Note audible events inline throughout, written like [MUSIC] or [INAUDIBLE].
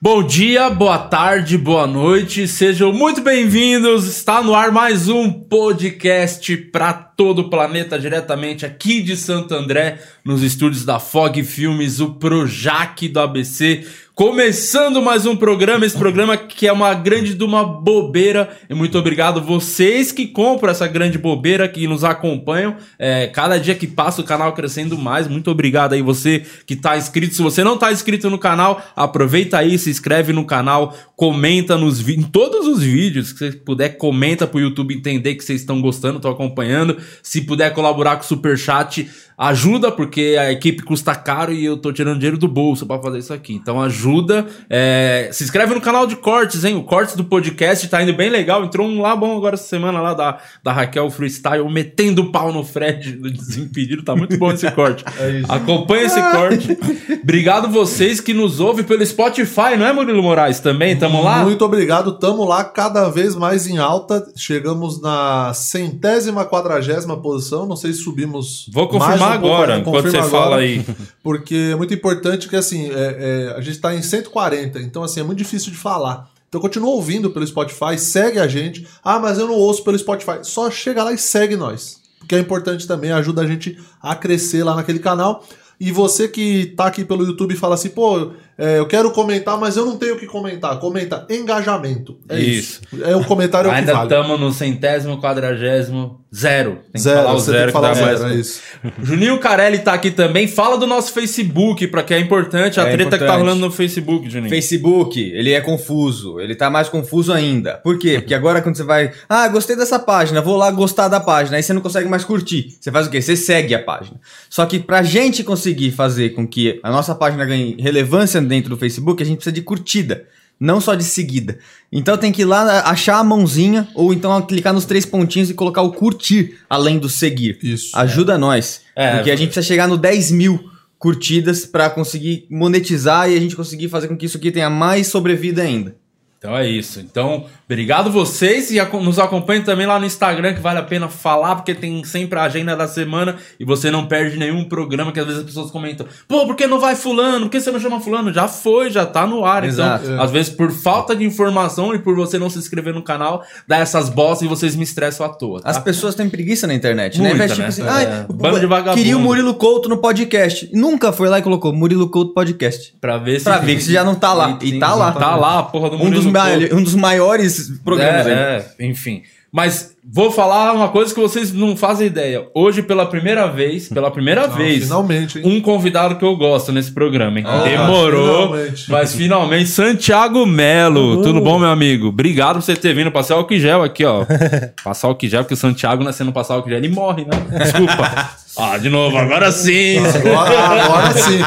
Bom dia, boa tarde, boa noite, sejam muito bem-vindos. Está no ar mais um podcast para todo o planeta, diretamente aqui de Santo André, nos estúdios da Fog Filmes, o Projac do ABC. Começando mais um programa, esse programa que é uma grande de uma bobeira. E muito obrigado vocês que compram essa grande bobeira, que nos acompanham. É, cada dia que passa o canal crescendo mais. Muito obrigado aí você que está inscrito. Se você não está inscrito no canal, aproveita aí, se inscreve no canal, comenta nos em todos os vídeos que você puder, comenta para o YouTube entender que vocês estão gostando, estão acompanhando. Se puder colaborar com o super chat, ajuda porque a equipe custa caro e eu tô tirando dinheiro do bolso para fazer isso aqui. Então ajuda. É, se inscreve no canal de cortes, hein? O cortes do podcast tá indo bem legal. Entrou um lá bom agora essa semana lá da, da Raquel Freestyle metendo pau no Fred do [LAUGHS] Desimpedido. Tá muito bom esse corte. É Acompanha esse corte. Obrigado vocês que nos ouvem pelo Spotify, não é, Murilo Moraes? Também tamo lá? Muito obrigado. Tamo lá cada vez mais em alta. Chegamos na centésima, quadragésima posição. Não sei se subimos. Vou confirmar agora, enquanto você agora, fala aí. [LAUGHS] Porque é muito importante que, assim, é, é, a gente está em 140, então, assim, é muito difícil de falar. Então continua ouvindo pelo Spotify, segue a gente. Ah, mas eu não ouço pelo Spotify. Só chega lá e segue nós. Porque é importante também, ajuda a gente a crescer lá naquele canal. E você que tá aqui pelo YouTube e fala assim, pô, é, eu quero comentar, mas eu não tenho o que comentar. Comenta engajamento. É isso. isso. É o comentário Ainda que vale. estamos no centésimo, quadragésimo, zero. Tem zero, que falar o zero que, falar que zero, mais. É isso. [LAUGHS] Juninho Carelli tá aqui também. Fala do nosso Facebook, para que é importante a é treta importante. que tá rolando no Facebook, Juninho. Facebook, ele é confuso. Ele tá mais confuso ainda. Por quê? Porque agora quando você vai, ah, gostei dessa página, vou lá gostar da página, aí você não consegue mais curtir. Você faz o quê? Você segue a página. Só que pra gente conseguir fazer com que a nossa página ganhe relevância dentro do Facebook, a gente precisa de curtida, não só de seguida. Então tem que ir lá achar a mãozinha ou então clicar nos três pontinhos e colocar o curtir além do seguir. Isso. Ajuda é. nós. É, porque a gente precisa chegar no 10 mil curtidas para conseguir monetizar e a gente conseguir fazer com que isso aqui tenha mais sobrevida ainda. Então é isso. Então, obrigado vocês e nos acompanhem também lá no Instagram, que vale a pena falar, porque tem sempre a agenda da semana e você não perde nenhum programa que às vezes as pessoas comentam: pô, por que não vai Fulano? Por que você não chama Fulano? Já foi, já tá no ar. Então, Exato. Então, é. às vezes, por falta de informação e por você não se inscrever no canal, dá essas bostas e vocês me estressam à toa. Tá? As pessoas têm preguiça na internet, né? Muita, né? Tipo assim, é. Bando de vagabundo. Queria o Murilo Couto no podcast. Nunca foi lá e colocou Murilo Couto podcast. Pra ver se. Pra ver que você já não tá lá. E, e tá lá. Tá lá, porra do Murilo um dos Couto. Um dos maiores programas é, aí. É, enfim. Mas vou falar uma coisa que vocês não fazem ideia. Hoje, pela primeira vez, pela primeira não, vez, finalmente, hein? um convidado que eu gosto nesse programa, hein? Ah, Demorou, finalmente. mas finalmente, Santiago Melo. Uhum. Tudo bom, meu amigo? Obrigado por você ter vindo passar o gel aqui, ó. [LAUGHS] passar o gel, porque o Santiago, nascendo é passar o gel, ele morre, né? Desculpa. [LAUGHS] Ah, de novo, agora sim! Agora, agora sim!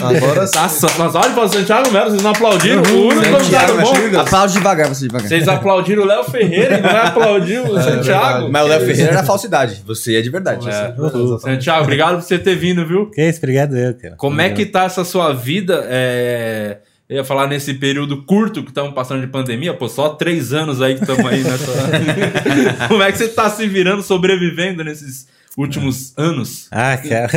Agora sim! Tá, mas olha para o Santiago Melo, vocês não aplaudiram o único convidado bom. Aplaude devagar, você devagar. Vocês aplaudiram o Léo Ferreira e não aplaudiu o [LAUGHS] Santiago. Mas o Léo Ferreira era falsidade, você é de verdade. É. Santiago, obrigado por você ter vindo, viu? Que isso, obrigado eu, cara. Como é que tá essa sua vida? É... Eu ia falar nesse período curto que estamos passando de pandemia, pô, só três anos aí que estamos aí nessa. [LAUGHS] Como é que você está se virando, sobrevivendo nesses últimos anos? Ah, cara.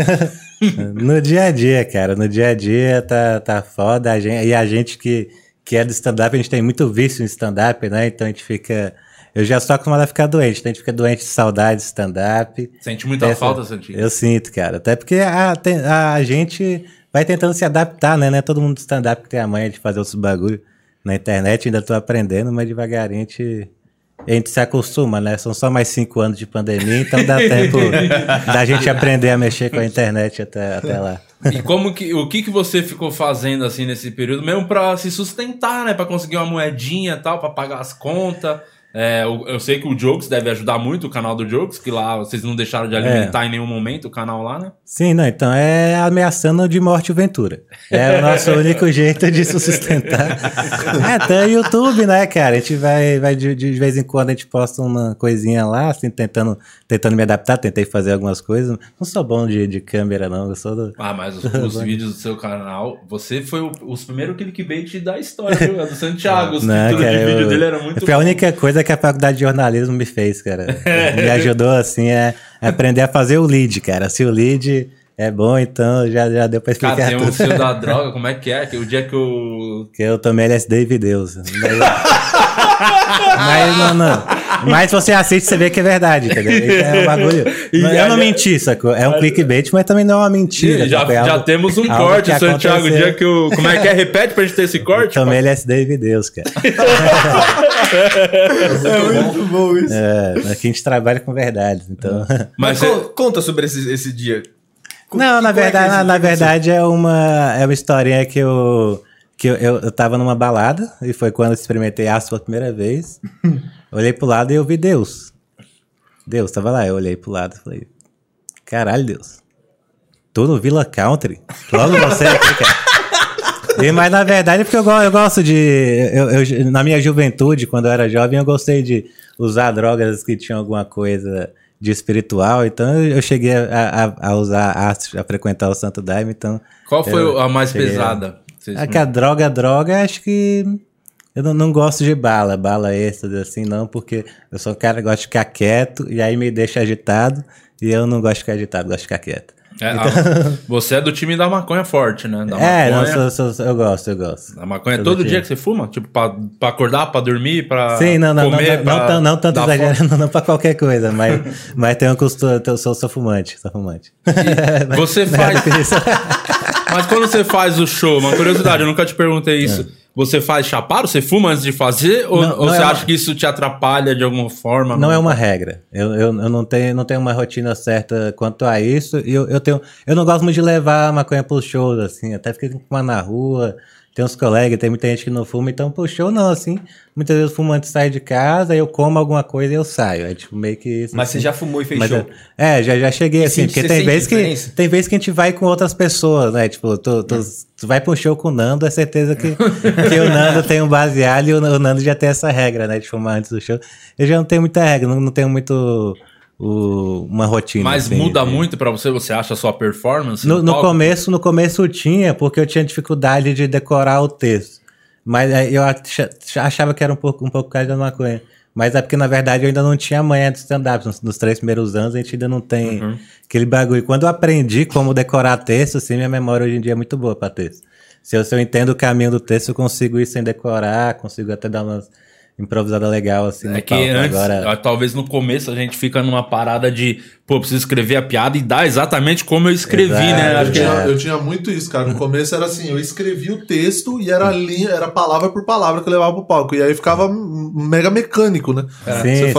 [LAUGHS] no dia a dia, cara. No dia a dia tá, tá foda. A gente, e a gente que, que é do stand-up, a gente tem muito vício em stand-up, né? Então a gente fica. Eu já sou acostumado a ficar doente, então a gente fica doente de saudade de stand-up. Sente muita Essa, falta, Santinho? Eu sinto, cara. Até porque a, a, gente vai tentando se adaptar, né? Não é todo mundo do stand-up que tem a manha de fazer os bagulho na internet. Ainda tô aprendendo, mas devagarinho a gente a gente se acostuma, né? São só mais cinco anos de pandemia, então dá tempo [LAUGHS] da gente aprender a mexer com a internet até, até lá. E como que, o que, que você ficou fazendo assim nesse período, mesmo para se sustentar, né? Para conseguir uma moedinha e tal, para pagar as contas? É, eu, eu, sei que o Jokes deve ajudar muito, o canal do Jokes, que lá vocês não deixaram de alimentar é. em nenhum momento o canal lá, né? Sim, não, então é ameaçando de morte e ventura. É o nosso [LAUGHS] único jeito de se sustentar. [LAUGHS] é, até o YouTube, né, cara? A gente vai, vai de, de, vez em quando a gente posta uma coisinha lá, assim, tentando, tentando me adaptar, tentei fazer algumas coisas. Não sou bom de, de câmera, não, eu sou do... Ah, mas os, os [LAUGHS] vídeos do seu canal, você foi o, os primeiros clickbait da história, viu? É do Santiago, os não, cara, de vídeo eu, dele era muito Foi a única coisa que a faculdade de jornalismo me fez, cara. [LAUGHS] me ajudou, assim, a aprender a fazer o lead, cara. Se o lead é bom, então já, já deu pra explicar um tudo. fio da [LAUGHS] droga, como é que é? Que o dia que eu. Que eu tomei LSD e vi Deus. Mas, [LAUGHS] mas não, não. Mas se você assiste, você vê que é verdade, entendeu? Então É um bagulho. [LAUGHS] E Não, eu não menti, sacou? É um clickbait, mas também não é uma mentira. já? É já algo- temos um corte, Santiago. Aconteceu. dia que o. Como é que é? Repete pra gente ter esse [LAUGHS] corte? Tomei LSD e vi Deus, cara. [LAUGHS] É muito bom isso. É, aqui a gente trabalha com verdade, então. Mas Mas conta sobre esse, esse dia. Não, na é verdade, esse na, na verdade é uma, é uma historinha que eu. Que eu, eu, eu tava numa balada e foi quando eu experimentei aço pela primeira vez. Olhei pro lado e eu vi Deus. Deus tava lá, eu olhei pro lado e falei: Caralho, Deus. Tô no Villa Country. Logo você aqui, cara. E, mas na verdade é porque eu, eu gosto de. Eu, eu- na minha juventude, quando eu era jovem, eu gostei de usar drogas que tinham alguma coisa de espiritual. Então eu, cheguei a, a- a usar ácido, a frequentar o Santo Daime. Então. Qual foi a mais a- pesada? Vocês- É que a droga, droga, acho que. Eu não, não gosto de bala, bala êxtase assim, não, porque eu sou um cara que gosta de ficar quieto e aí me deixa agitado. E eu não gosto de ficar agitado, gosto de ficar quieto. É, a- [LAUGHS] você é do time da maconha forte, né? Da é, não, maconha. sou- sou- sou- eu gosto, eu gosto. A maconha é Todo dia. que você fuma? Tipo, pra, pra acordar, pra dormir, pra Sim, não, não, não, comer, não, pra não, tão- não tanto exagero, fome? [LAUGHS] não, não pra qualquer coisa, mas, [LAUGHS] mas tem um costume, eu sou, sou fumante, sou fumante. Você faz... Mas quando você faz o show, uma curiosidade, eu nunca te perguntei isso. Você faz chapado? Você fuma antes de fazer? Ou. Não, ou não você é acha uma- que isso te atrapalha de alguma forma? Não é uma regra. Eu, eu, eu não, tenho, não tenho uma rotina certa quanto a isso. Eu, eu, tenho, eu não gosto muito de levar maconha pros shows, assim. Até fiquei com uma na rua. Tem uns colegas, tem muita gente que não fuma. Então, pro show, não, assim. Muitas vezes o fumante sai de casa, eu como alguma coisa e eu saio. É tipo meio que isso. Mas assim. você já fumou e fez Mas show? é, é, já, já cheguei assim, sente- porque tem vezes que tem vezes que a gente vai com outras pessoas, né? Tipo, tu, tu, tu vai um show com o Nando, é certeza que, [LAUGHS] que o Nando tem um baseado e o, o Nando já tem essa regra, né? De fumar antes do show. Eu já não tenho muita regra, não, não tenho muito o- uma rotina. Mas assim, muda de- muito pra você? Você acha a sua performance? No, no palco? começo, no começo tinha, porque eu tinha dificuldade de decorar o texto. Mas aí eu acha- achava que era um pouco, um pouco por causa da maconha. Mas é porque, na verdade, eu ainda não tinha manhã de stand-up. Nos, nos três primeiros anos, a gente ainda não tem Uhum. aquele bagulho. Quando eu aprendi como decorar texto, assim, minha memória hoje em dia é muito boa pra texto. Se eu, se eu entendo o caminho do texto, eu consigo ir sem decorar, consigo até dar umas improvisadas legal assim, É que palco. antes, Agora, ah, talvez no começo a gente fica numa parada de, pô, preciso escrever a piada e dar exatamente como eu escrevi, Exato. né? Eu Acho que tinha, eu tinha muito isso, cara. No começo era assim, eu escrevia o texto e era linha, era palavra por palavra que eu levava pro palco. E aí ficava mega mecânico, né? Sim, Você sim.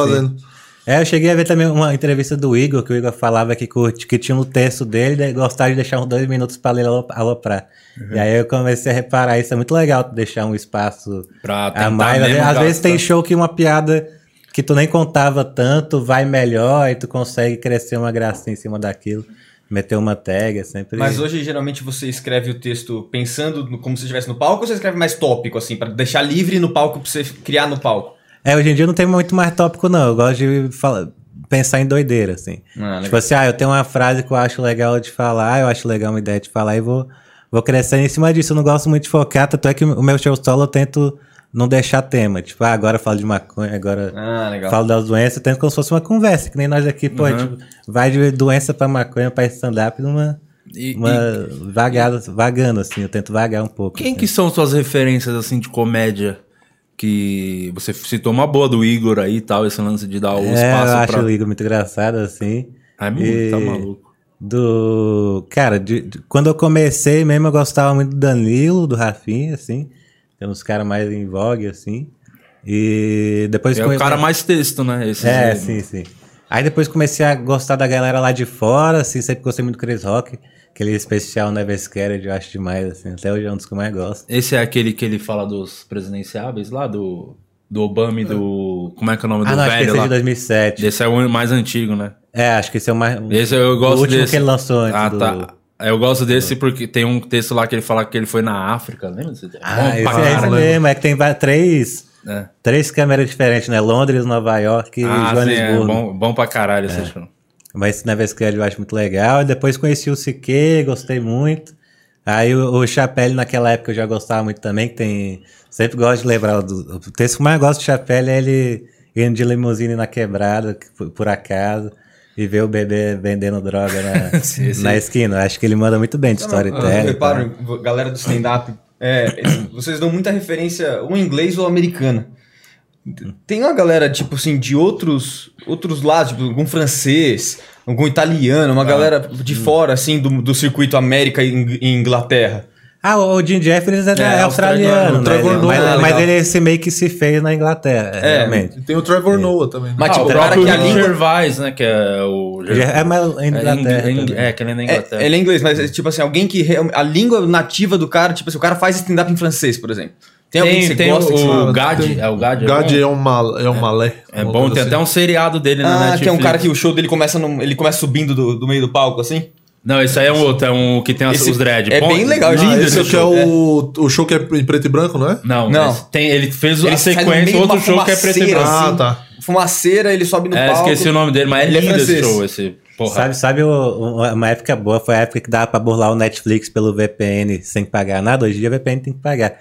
É, eu cheguei a ver também uma entrevista do Igor, que o Igor falava que, curte, que tinha um texto dele e gostava de deixar uns dois minutos pra ler alo- aloprar. Uhum. E aí eu comecei a reparar, isso é muito legal, deixar um espaço Pra a mais. Às, às vezes tem show que uma piada que tu nem contava tanto, vai melhor e tu consegue crescer uma gracinha em cima daquilo. Meter uma tag, é sempre... Mas hoje, geralmente, você escreve o texto pensando como se estivesse no palco ou você escreve mais tópico, assim, pra deixar livre no palco pra você criar no palco? É, hoje em dia não tem muito mais tópico, não. Eu gosto de falar, pensar em doideira, assim. Ah, tipo assim, ah, eu tenho uma frase que eu acho legal de falar, eu acho legal uma ideia de falar e vou, vou crescendo em cima disso. Eu não gosto muito de focar, tanto é que o meu show solo eu tento não deixar tema. Tipo, ah, agora eu falo de maconha, agora Ah, falo das doenças. Eu tento como se fosse uma conversa, que nem nós aqui, pô, Uhum. tipo, vai de doença pra maconha, pra stand-up, numa... E- uma vagada, vagando, assim, eu tento vagar um pouco. Quem assim. que são suas referências, assim, de comédia? Que você citou uma boa do Igor aí e tal, esse lance de dar o É, eu espaço acho pra... o Igor muito engraçado, assim. Ai, muito, E- tá maluco. Do. Cara, de- de- quando eu comecei mesmo, eu gostava muito do Danilo, do Rafinha, assim. Tem uns caras mais em vogue, assim. E depois. É come- o cara mais texto, né? Esse É, sim, sim. Aí depois comecei a gostar da galera lá de fora, assim. Sempre gostei muito do Chris Rock. Aquele especial Never Scared, eu acho demais, assim. Até hoje é um dos que eu mais gosto. Esse é aquele que ele fala dos presidenciáveis lá, do, do Obama e do... Como é que é o nome Ah, do não, acho que velho esse é lá? de 2007. Esse é o mais antigo, né? É, acho que esse é o mais. Esse eu gosto o último desse. que ele lançou antes. Ah, do... tá. Eu gosto desse porque tem um texto lá que ele fala que ele foi na África, lembra? Ah, Bom esse é esse mesmo. É que tem três. É. Três câmeras diferentes, né? Londres, Nova York e Ah, sim, é Joanesburgo. bom, bom pra caralho esse show. Mas Scared eu acho muito legal. Depois conheci o Sique, gostei muito. Aí o, o Chapelle naquela época eu já gostava muito também, que tem... Sempre gosto de lembrar do... O texto que eu mais gosto do Chapelle é ele indo de limusine na quebrada, que por, por acaso. e ver o bebê vendendo droga na, [LAUGHS] Sim, sim. na esquina. Acho que ele manda muito bem de Eu storytelling. reparo, galera do stand-up, é, vocês dão muita referência ou inglês ou americana. Tem uma galera, tipo assim, de outros, outros lados, tipo, algum francês, algum italiano, uma galera de fora, assim, do, do circuito América e Ing- Inglaterra. Ah, o Jim Jeffries é, É, é australiano, o né? Trevor Noah, mas, ah, mas ele se meio que se fez na Inglaterra, É, realmente. Tem o Trevor Noah também. né? Mas, Ah, tipo, o o cara que a Rick língua... Gervais, né? Que é o... É, mas É, Inglaterra. ing- ing- também. é, que ele é na Inglaterra. É, ele é inglês, mas é, tipo assim, alguém que. A língua nativa do cara, tipo assim, o cara faz stand-up em francês, por exemplo. Tem, alguém que Tem, você tem gosta que você- o Ah, Gad, é o Gad. Gad é é bom, um, mal, é um malé. é bom tem assim. até um seriado dele na Ah, Netflix. que é um cara que o show dele começa no, ele começa subindo do, do meio do palco, assim. Não, esse aí é um outro, é um que tem as- Esse os dread. é bem legal, Ah, lindo esse esse aqui é o, o show que é em preto e branco, não é? Não, Não. esse tem, ele fez Ele a sequência, outro show que é preto e branco. Ah, assim. tá. Fumaceira, ele sobe no É, palco. esqueci o nome dele, mas é Ele é lindo esse francês. show, esse. Porra. Sabe, sabe o- o- uma época boa foi a época que dava pra burlar o Netflix pelo VPN sem pagar nada. Hoje em dia o VPN tem que pagar.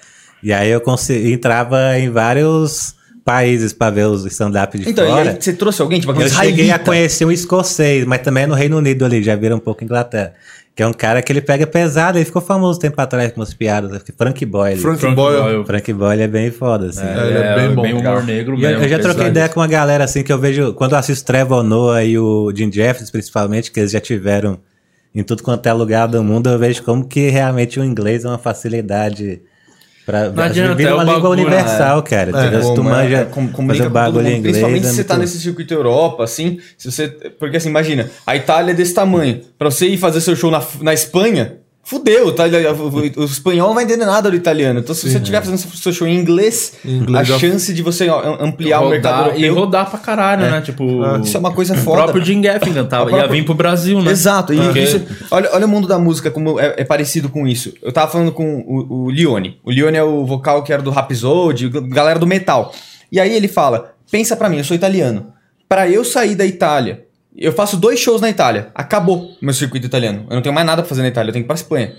E aí eu consegui, entrava em vários países pra ver os stand-up de Então, fora. aí você trouxe alguém, tipo, Eu cheguei a conhecer um escocês, mas também é no Reino Unido ali, já viram um pouco Inglaterra. Que é um cara que ele pega pesado, ele ficou famoso um tempo atrás com umas piadas. Frank Boyle. Frank, Frank Boyle. Boyle. Frank Boyle é bem foda, assim. É, ele é bem bom. humor Legal. negro E eu, mesmo. eu já troquei ideia com uma galera assim que eu vejo, quando eu assisto Trevor Noah e o Jim Jeffries, principalmente, que eles já tiveram em tudo quanto é lugar do mundo, eu vejo como que realmente o inglês é uma facilidade pra Não adianta, vira é uma o língua bagulho, universal, cara. entendeu? Se tu Como, é, manja é, com- fazer bagulho mundo, em inglês. Principalmente é se você tá nesse circuito Europa, assim, se você... Porque assim, imagina, a Itália é desse tamanho. Pra você ir fazer seu show na, na Espanha, fudeu, tá? o, o espanhol não vai entender nada do italiano. Então se você estiver fazendo seu show em inglês, inglês a já- chance de você ampliar o mercado Rodar, e europeu... rodar pra caralho, né? Tipo, Isso é uma coisa o foda. próprio Jim Gaffigan tava, A própria- ia vir pro Brasil, né? Exato, Porque- isso- olha, olha o mundo da música como é, é parecido com isso. Eu tava falando com o, o Lione. O Lione é o vocal que era do Rhapsody, galera do metal. E aí ele fala: pensa pra mim, eu sou italiano. Pra eu sair da Itália, eu faço dois shows na Itália. Acabou o meu circuito italiano. Eu não tenho mais nada pra fazer na Itália, eu tenho que ir pra Espanha.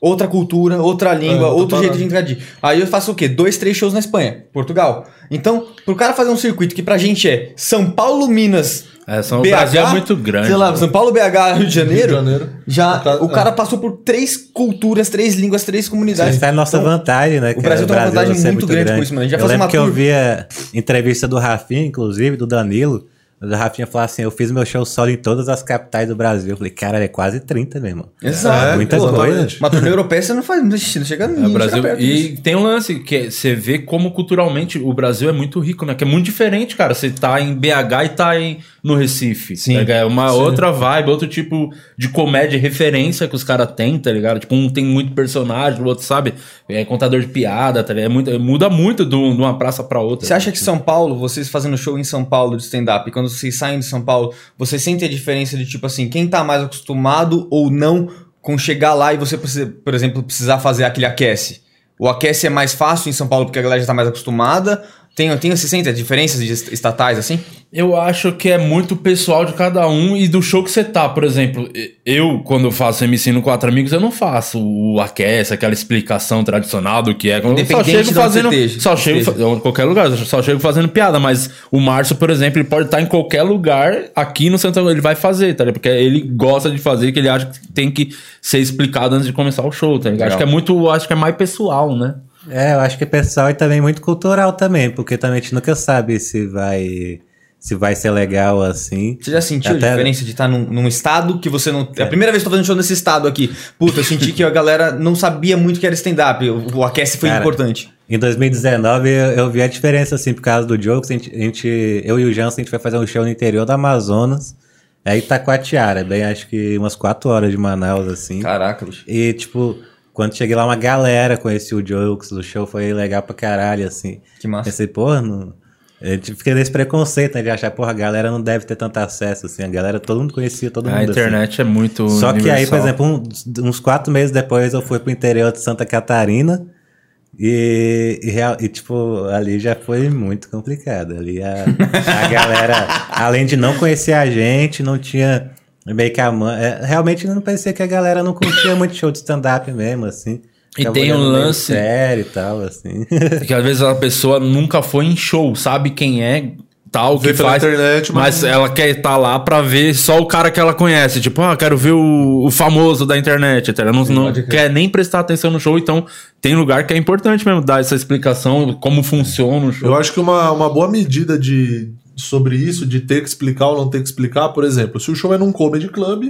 Outra cultura, outra língua, É, tô outro jeito de interagir. Aí eu faço o quê? Dois, três shows na Espanha, Portugal. Então, pro cara fazer um circuito que pra gente é São Paulo, Minas, É, São- o Brasil é muito grande, Sei lá, né? São Paulo, BH, Rio de Janeiro. Rio de Janeiro. Já O cara- o cara é. passou por três culturas, três línguas, três comunidades. Isso é a nossa Então, vantagem, né? cara? Brasil tem uma vantagem ser muito grande com isso, mano. A gente vai eu fazer lembro uma que eu tour. via entrevista do Rafinha, inclusive, do Danilo. O Rafinha falou assim: eu fiz meu show solo em todas as capitais do Brasil. Eu falei, cara, é quase 30, meu irmão. Exato. É, muita coisa. Uma turnê europeia você não faz, não chega É, nem o Brasil, chega perto disso. e tem um lance que é- você vê como culturalmente o Brasil é muito rico, né? Que é muito diferente, cara. Você tá em BH e tá em, no Recife. Sim. tá ligado? É uma outra vibe, outro tipo de comédia referência que os caras têm, tá ligado? Tipo, um tem muito personagem, o outro, sabe? É contador de piada, tá ligado? É muito, muda muito de um- uma praça pra outra. Você acha que São Paulo, vocês fazendo show em São Paulo de stand-up, quando vocês saem de São Paulo, vocês sentem a diferença de tipo assim, quem tá mais acostumado ou não com chegar lá e você, por exemplo, precisar fazer aquele aquece? O aquece é mais fácil em São Paulo porque a galera já tá mais acostumada? Tem, tem, você sente as diferenças estatais assim? Eu acho que é muito pessoal de cada um e do show que você tá. Por exemplo, eu, quando eu faço MC no Quatro Amigos, eu não faço o aquece, aquela explicação tradicional do que é. Eu só chego fazendo. esteja. Só chego em qualquer lugar, só chego fazendo piada. Mas o Márcio, por exemplo, ele pode estar em qualquer lugar aqui no Santa ele vai fazer, tá ligado? Porque ele gosta de fazer, que ele acha que tem que ser explicado antes de começar o show, tá ligado? Legal. Acho que é muito. Acho que é mais pessoal, né? É, eu acho que é pessoal e também muito cultural também, porque também a gente nunca sabe se vai se vai ser legal assim. Você já sentiu Até- a diferença de estar num, num estado que você não. É a primeira vez que eu tô fazendo show nesse estado aqui. Puta, eu senti que a galera não sabia muito que era stand-up. O, o aquece foi Cara, importante. Em 2019 eu, eu vi a diferença assim por causa do Jokes, a gente, a gente- eu e o Jansen a gente vai fazer um show no interior do Amazonas, aí Itacoatiara, bem acho que umas 4 horas de Manaus assim. Caraca, bicho. E, tipo, quando cheguei lá, uma galera conhecia o Jokes, o show foi legal pra caralho, assim. Que massa. Pensei, porra, não... Eu fiquei nesse preconceito, né, de achar, porra, a galera não deve ter tanto acesso, assim. A galera, todo mundo conhecia, todo mundo, A assim. internet é muito. Só que aí, por universal. exemplo, uns, uns quatro meses depois, eu fui pro interior de Santa Catarina e, e, e, tipo, ali já foi muito complicado. Ali a, a galera, [LAUGHS] além de não conhecer a gente, não tinha meio que a man... é, Realmente não parecia que a galera não curtia muito show de stand-up mesmo, assim. E tem um lance- sério e tal, assim. [LAUGHS] Que às vezes a pessoa nunca foi em show, sabe quem é, tal Vê que faz. internet, mas... mas- ela quer estar lá pra ver só o cara que ela conhece. Tipo, ah, quero ver o, o famoso da internet. Tá? Ela não, não pode crer. quer nem prestar atenção no show. Então, tem lugar que é importante mesmo dar essa explicação, como funciona o show. Eu acho que uma, uma boa medida de, sobre isso, de ter que explicar ou não ter que explicar, por exemplo, se o show é num comedy club,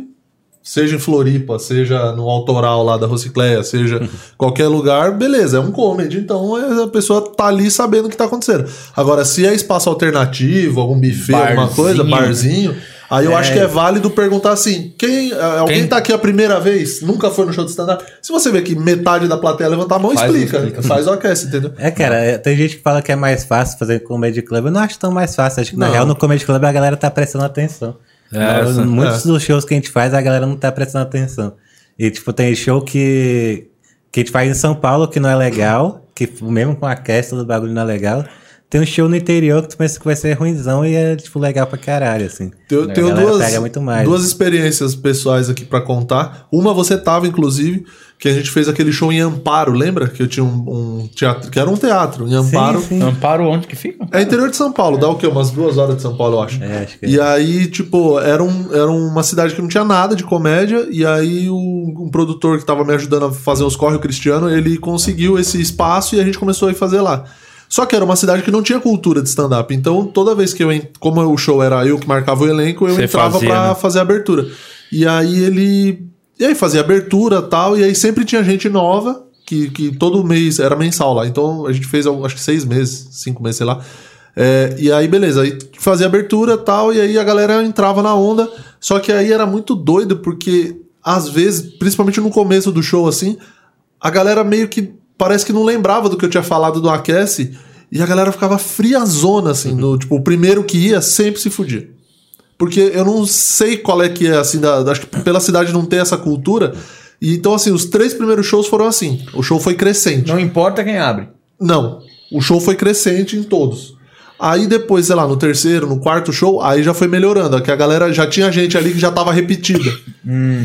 seja em Floripa, seja no autoral lá da Rocicleia, seja qualquer lugar, beleza, é um comedy, então é- a pessoa tá ali sabendo o que tá acontecendo. Agora, se é espaço alternativo, algum buffet, alguma Barzinho. coisa, barzinho, aí eu acho que é válido perguntar assim: quem, eh, alguém Quem? tá aqui a primeira vez, nunca foi no show de stand-up? Se você vê que metade da plateia levantar a mão, Faz o explica, explica. faz o aquece, entendeu? É, cara, é, tem gente que fala que é mais fácil fazer comedy club. Eu não acho tão mais fácil. Acho que na Não. real no comedy club a galera tá prestando atenção. É, Mas essa- muitos é. dos shows que a gente faz a galera não tá prestando atenção. E tipo, tem show que, que a gente faz em São Paulo que não é legal, que mesmo com a cast do bagulho não é legal. Tem um show no interior que tu pensa que vai ser ruimzão e é tipo legal pra caralho, assim. Tenho galera duas, pega muito mais. duas experiências pessoais aqui pra contar. Uma você tava, inclusive, que a gente fez aquele show em Amparo, lembra? Que eu tinha um, um teatro, que era um teatro em Amparo. Sim, sim. Amparo onde que fica? É interior de São Paulo, dá o quê? Umas duas horas de São Paulo, eu acho. É, acho que E aí, tipo, era, um, era uma cidade que não tinha nada de comédia, e aí o, um produtor que tava me ajudando a fazer os corre, o Cristiano, ele conseguiu esse espaço e a gente começou a ir fazer lá. Só que era uma cidade que não tinha cultura de stand-up. Então, toda vez que eu. Como o show era eu que marcava o elenco, eu Você entrava fazia, pra né? fazer a abertura. E aí ele. E aí fazia abertura e tal, e aí sempre tinha gente nova, que, que todo mês era mensal lá. Então a gente fez acho que seis meses, cinco meses, sei lá. É, e aí, beleza, aí fazia abertura e tal, e aí a galera entrava na onda. Só que aí era muito doido, porque às vezes, principalmente no começo do show, assim, a galera meio que parece que não lembrava do que eu tinha falado do Aquece, e a galera ficava friazona, assim, no, tipo, o primeiro que ia sempre se fudia. Porque eu não sei qual é que é, assim, da, da- acho que pela cidade não ter essa cultura. E então, assim, os três primeiros shows foram assim. O show foi crescente. Não importa quem abre. Não. O show foi crescente em todos. Aí depois, sei lá, no terceiro, no quarto show, aí já foi melhorando. Que a galera já tinha gente ali que já tava repetida.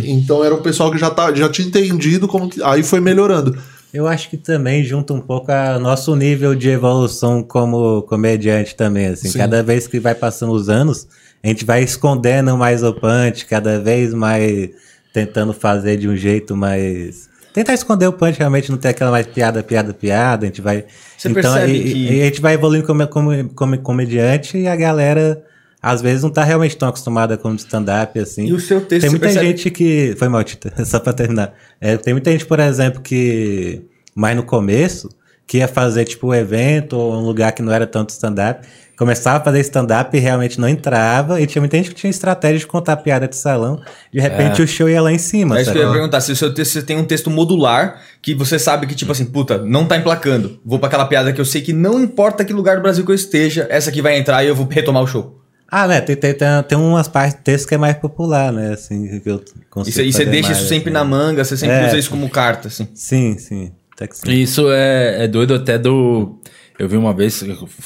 Então era o pessoal que já, tá, já tinha entendido como que. Aí foi melhorando. Eu acho que também junta um pouco a nosso nível de evolução como comediante também, assim. Sim. Cada vez que vai passando os anos, a gente vai escondendo mais o punch, cada vez mais tentando fazer de um jeito mais... Tentar esconder o punch, realmente não ter aquela mais piada, piada, piada, a gente vai... Você percebe e, que- e a gente vai evoluindo como, como, como comediante e a galera... Às vezes não tá realmente tão acostumada com stand-up, assim. E o seu texto, Tem muita percebe- gente que. Foi mal, Tita, [LAUGHS] só pra terminar. É, tem muita gente, por exemplo, que. Mais no começo, que ia fazer, tipo, um evento ou um lugar que não era tanto stand-up. Começava a fazer stand-up e realmente não entrava. E tinha muita gente que tinha estratégia de contar piada de salão. De repente o show ia lá em cima. É isso que eu ia perguntar. Se o seu texto você tem um texto modular que você sabe que, tipo assim, puta, não tá emplacando. Vou pra aquela piada que eu sei que não importa que lugar do Brasil que eu esteja, essa aqui vai entrar e eu vou retomar o show. Ah, né? Tem, tem, tem, tem umas partes do texto que é mais popular, né? Assim, que eu E consigo você, e você deixa mais, isso sempre assim. na manga, você sempre É. usa isso como carta, assim. Sim, sim. Até que sim. Isso é, é doido até do. Eu vi uma vez,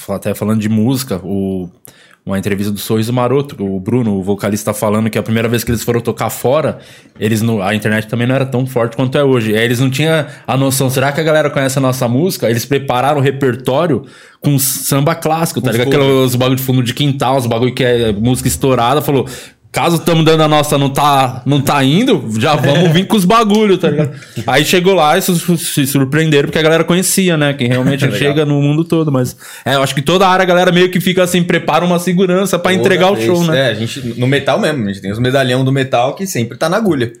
até falando de música, o, uma entrevista do Sorriso Maroto, o Bruno, o vocalista, falando que a primeira vez que eles foram tocar fora, eles não, a internet também não era tão forte quanto é hoje. Aí eles não tinham a noção, será que a galera conhece a nossa música? Eles prepararam o repertório com samba clássico, tá ligado? Aqueles bagulho de fundo de quintal, os bagulho que é música estourada, falou. Caso estamos dando a nossa não tá, não tá indo, já vamos vir com os bagulho, tá ligado? [LAUGHS] Aí chegou lá e se surpreenderam porque a galera conhecia, né? Quem realmente [LAUGHS] Legal. chega no mundo todo. Mas é, eu acho que toda a área a galera meio que fica assim, prepara uma segurança pra entregar o Toda show, vez. né? É, a gente, no metal mesmo, a gente tem os medalhão do metal que sempre tá na agulha.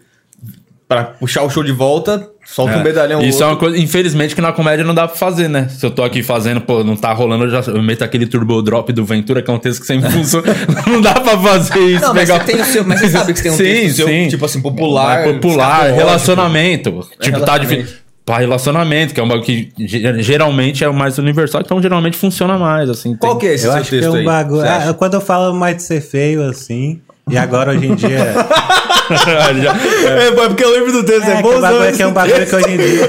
Pra puxar o show de volta, solta um medalhão Isso é outro. uma coisa, infelizmente, que na comédia não dá pra fazer, né? Se eu tô aqui fazendo, pô, não tá rolando, eu já eu meto aquele turbo drop do Ventura, que é um texto que sempre funciona. [LAUGHS] não dá pra fazer isso. Não, mas pegar- você tem o seu- mas você sabe que você tem um sim, texto seu, sim. tipo assim, popular, Mais popular, relacionamento. Tipo, tá relacionamento. difícil. Pra relacionamento, que é um bagulho que ge- geralmente é o mais universal, então geralmente funciona mais, assim. Qual tem- que é esse Eu seu acho que é texto um aí? bagulho. Ah, quando eu falo mais de ser feio, assim. E agora hoje em dia. [LAUGHS] É, porque eu lembro do texto, É, que, o bagulho, que é um bagulho que hoje em dia.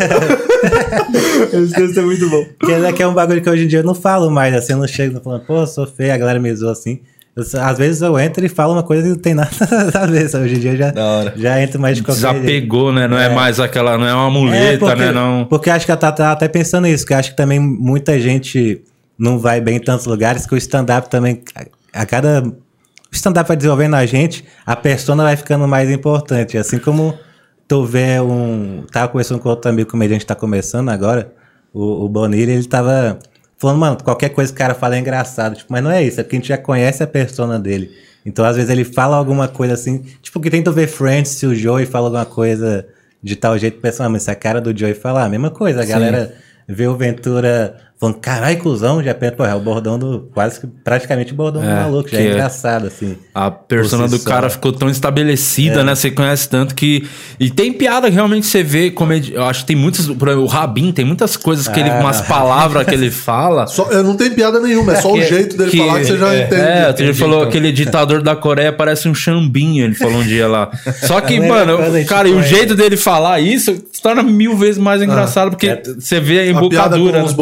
[LAUGHS] Esse texto é muito bom. que, é, que é um bagulho que hoje em dia eu não falo mais, assim, eu não chego falando, pô, sou feio, a galera me zoa assim. Eu às vezes eu entro e falo uma coisa que não tem [LAUGHS] nada a ver, sabe? Hoje em dia eu já, já entro mais de qualquer jeito. Desapegou, né? Não é. mais aquela, não é uma muleta, É, porque, né? Não. Porque acho que eu tava, até pensando nisso, que eu acho que também muita gente não vai bem em tantos lugares, que o stand-up também, a, a cada. Stand-up vai desenvolvendo a gente, a persona vai ficando mais importante. Assim como tu vê um. Tava conversando com outro amigo comediante que tá começando agora, o, o Bonilha, ele tava falando, mano, qualquer coisa que o cara fala é engraçado. Tipo, mas não é isso, é porque a gente já conhece a persona dele. Então, às vezes, ele fala alguma coisa assim, tipo, que tenta ver Friends se o Joey fala alguma coisa de tal jeito, pensa, ah, mas se a cara do Joey falar a mesma coisa, a galera vê o Ventura falando, carai, cuzão, já pensa, pô, é o bordão do, quase que, praticamente o bordão do É, maluco, já é é- engraçado, assim. A persona do só. cara ficou tão estabelecida, né? Você conhece tanto que. E tem piada que realmente você vê. Comedi... Eu acho que tem muitas. Por exemplo, o Rabin tem muitas coisas que ele. Ah, umas palavras que ele [LAUGHS] fala. Só, é, não tem piada nenhuma, é só o que- jeito dele que- falar que você já é, entende. É, ele falou então. aquele ditador da Coreia parece um chambinho, ele falou um dia lá. Só que, [LAUGHS] mano, cara, e o jeito dele falar isso se torna mil vezes mais engraçado, porque você vê a A piada com embocadura. os né?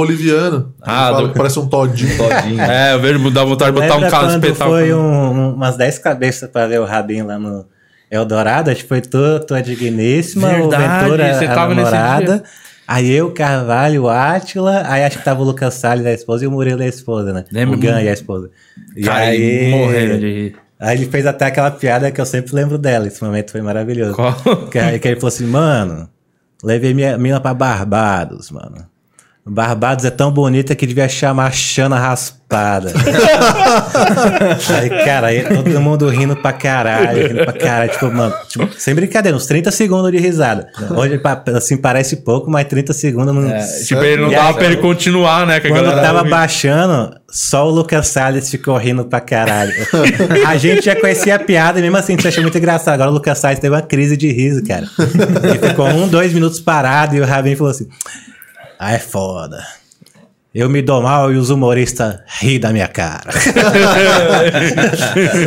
Ah, do- que parece um todinho. Todinho. [LAUGHS] É, eu vejo dá vontade de botar um quando espetáculo. foi um- um- umas 10 cabeças pra ver o Rabin lá no Eldorado? Acho que foi tu, tua digníssima, Verdade, o Ventura, você a tava nesse namorada. dia. Aí eu, Carvalho, o Átila, aí acho que tava o Lucas Salles, a esposa, e o Murilo, a esposa, né? Lembra? O Gan e a esposa. E Cara, aí... morrendo de rir. Aí ele fez até aquela piada que eu sempre lembro dela, esse momento foi maravilhoso. Qual? Que, aí que ele falou assim, mano, levei minha mina pra Barbados, mano. Barbados é tão bonita que devia chamar Xana Raspada. [LAUGHS] aí, cara, aí todo mundo rindo pra caralho, rindo pra caralho. Tipo, mano, tipo, sem brincadeira, uns 30 segundos de risada. Hoje, assim, parece pouco, mas 30 segundos não. Tipo, ele não dava aí, pra ele continuar, né? Quando tava ri. baixando, só o Lucas Salles ficou rindo pra caralho. [LAUGHS] a gente já conhecia a piada e mesmo assim a gente achou muito engraçado. Agora o Lucas Salles teve uma crise de riso, cara. Ele ficou um, dois minutos parado e o Rabin falou assim: Ah, é foda. Eu me dou mal e os humoristas ri da minha cara. [LAUGHS]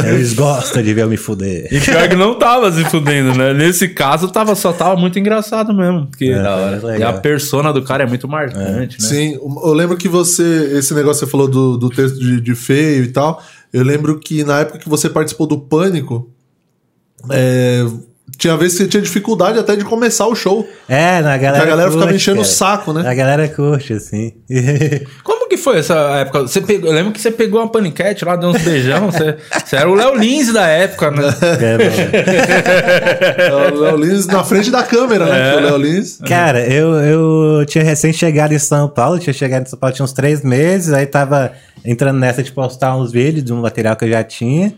Eles gostam de ver eu me fuder. E pior que não tava se fudendo, né? Nesse caso, tava, só tava muito engraçado mesmo. Porque É, da foi hora. legal. E a persona do cara é muito marcante, né? Sim, eu lembro que você, esse negócio que você falou do, do texto de, de feio e tal, eu lembro que na época que você participou do Pânico, é, tinha vezes que você tinha dificuldade até de começar o show. É, na galera. a galera ficava enchendo o saco, né? A galera curte, assim. [LAUGHS] Como que foi essa época? Você pegou, eu lembro que você pegou uma paniquete lá, deu uns beijão. Você, você era o Léo Lins da época, né? É, mano. o Léo Lins na frente da câmera, né? É. O Léo Lins. Cara, eu, eu tinha recém chegado em São Paulo, tinha chegado em São Paulo tinha uns três meses, aí tava entrando nessa de postar uns vídeos de um material que eu já tinha.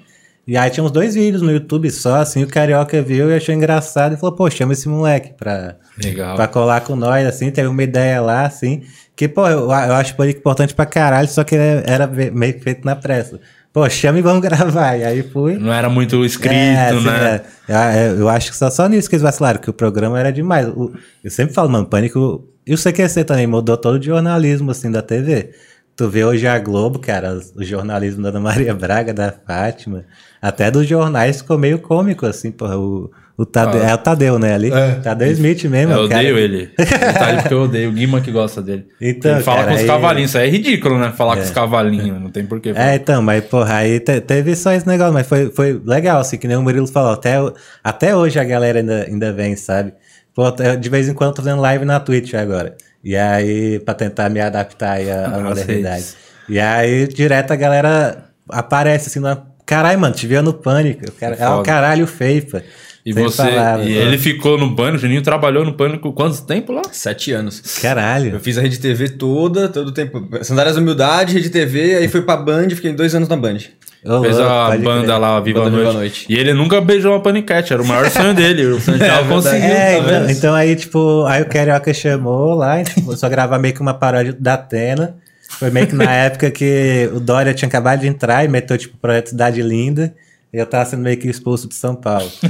E aí tinha uns dois vídeos no YouTube só, assim, o Carioca viu e achou engraçado e falou, pô, chama esse moleque pra, Legal. pra colar com nós, assim, teve uma ideia lá, assim, que, pô, eu, eu acho o importante pra caralho, só que era meio que feito na pressa. Pô, chama e vamos [LAUGHS] gravar. E aí fui. Não era muito escrito, É, assim, né? é, Eu acho que só, só nisso que eles vacilaram, que o programa era demais. O- eu sempre falo, mano, Pânico. E o CQC também mudou todo o jornalismo, assim, da TV. Tu vê hoje a Globo, cara, o jornalismo da Ana Maria Braga, da Fátima, até dos jornais ficou meio cômico, assim, porra. O, o Tadeu, é o Tadeu, né, ali? É. Tadeu Smith mesmo. Eu o cara- odeio ele. Detalhe porque eu odeio. O Guima que gosta dele. Então, ele fala cara, com os aí- cavalinhos. Isso aí é ridículo, né? Falar com os cavalinhos. Não tem porquê. É, então, mas porra, aí te- teve só esse negócio, mas foi, foi legal, assim, que nem o Murilo falou, até, até hoje a galera ainda, ainda vem, sabe? Pô, de vez em quando tô fazendo live na Twitch agora, e aí, pra tentar me adaptar aí à, à [LAUGHS] Ah, modernidade. E aí, direto a galera aparece assim, na, caralho, mano, te viu no Pânico, o cara, É o caralho feio, pô. E Sem você. palavras, e né? ele ficou no pânico. O Juninho trabalhou no pânico quanto tempo lá? Sete anos. Eu Caralho. fiz a Rede TV toda, todo o tempo. Sandálias da Humildade, Rede TV, aí fui pra Band, fiquei dois anos na Band. Ô, Fez a banda crer. lá, Viva, Banda a Viva Noite. Noite. E ele nunca beijou uma paniquete. Era o maior sonho dele. [LAUGHS] O Santiago conseguiu. É, tá então, então aí, tipo, aí o Carioca chamou lá, a gente começou a gravar meio que uma paródia da Atena. Foi meio que na [LAUGHS] época que o Dória tinha acabado de entrar e meteu, tipo, o projeto Cidade Linda. E eu tava sendo meio que expulso de São Paulo. [LAUGHS]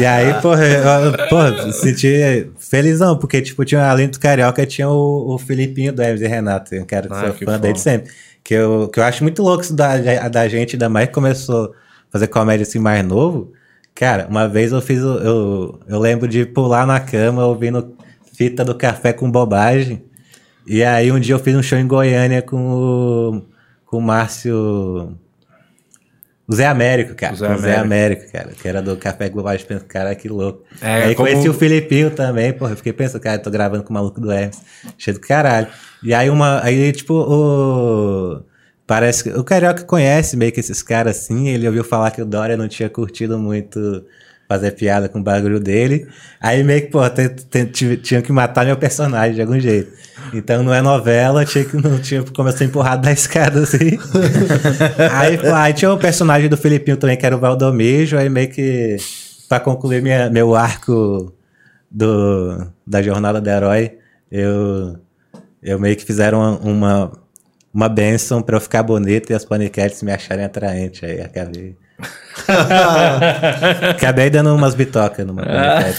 e aí, porra, eu, porra, senti felizão, porque, tipo, tinha, além do Carioca, tinha o, o Filipinho do Hermes e Renato, um cara que Ah, sou que fã dele sempre. Que eu, que eu acho muito louco isso da, da gente, ainda mais que começou a fazer comédia assim mais novo. Cara, uma vez eu fiz. Eu, eu lembro de pular na cama ouvindo fita do café com bobagem. E aí um dia eu fiz um show em Goiânia com o, com o Márcio. O Zé Américo, cara. O Zé O Zé Américo. Américo, cara. Que era do Café Global. Eu penso, cara, que louco. É, aí como- conheci o Filipinho também, porra. Eu fiquei pensando, cara, eu tô gravando com o maluco do Hermes. Cheio do caralho. E aí uma. Aí, tipo, o. Parece que. O Carioca conhece meio que esses caras assim. Ele ouviu falar que o Dória não tinha curtido muito fazer piada com o bagulho dele. Aí meio que, pô, tinha que matar meu personagem de algum jeito. Então não é novela, tinha que não tinha ser empurrado da escada assim. [LAUGHS] aí, pô, aí tinha o personagem do Filipinho também, que era o Valdomejo, aí meio que pra concluir minha, meu arco do, da jornada do herói, eu, eu meio que fizeram uma, uma, uma benção pra eu ficar bonito e as paniquetes me acharem atraente. Aí acabei. [LAUGHS] acabei dando umas bitocas numa paniquete.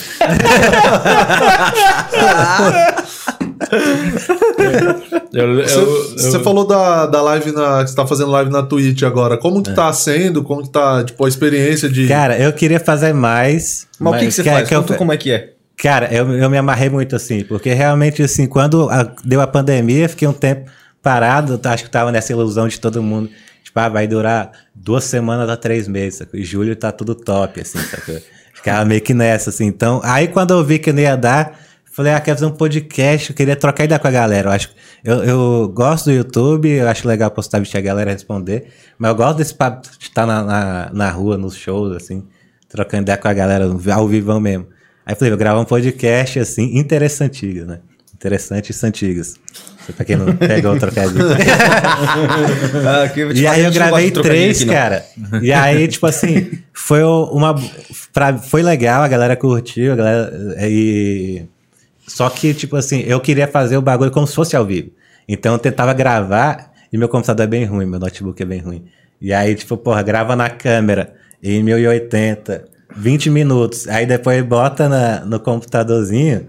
Eu, eu- Você, eu- você falou da, da live na, que você tá fazendo live na Twitch agora. Como É. que tá sendo? Como que tá, tipo, a experiência de. Cara, eu queria fazer mais. Mas o que, que você que- faz? que eu- Conta como é que é. Cara, eu, eu me amarrei muito assim, porque realmente, assim, quando a- deu a pandemia, fiquei um tempo parado, acho que tava nessa ilusão de todo mundo. Tipo, ah, vai durar duas semanas a três meses, sacou? E julho tá tudo top, assim, sacou? Ficava meio que nessa, assim. Então, aí quando eu vi que não ia dar, falei, ah, quero fazer um podcast, eu queria trocar ideia com a galera. Eu acho eu, eu gosto do YouTube, eu acho legal postar vídeo a galera responder, mas eu gosto desse papo de estar na, na, na rua, nos shows, assim, trocando ideia com a galera ao vivão mesmo. Aí falei, vou gravar um podcast assim, interessantigas, né? Interessantes Santigas. Isso Pra quem não pegou o trocadilho. [LAUGHS] Ah, eu te E aí eu gravei trocadilho três, aqui, cara. E aí, tipo assim, foi uma. Pra, foi legal, a galera curtiu, a galera. E. Só que, tipo assim, eu queria fazer o bagulho como se fosse ao vivo. Então eu tentava gravar e meu computador é bem ruim, meu notebook é bem ruim. E aí, tipo, porra, grava na câmera em 1080, 20 minutos. Aí depois bota na, no computadorzinho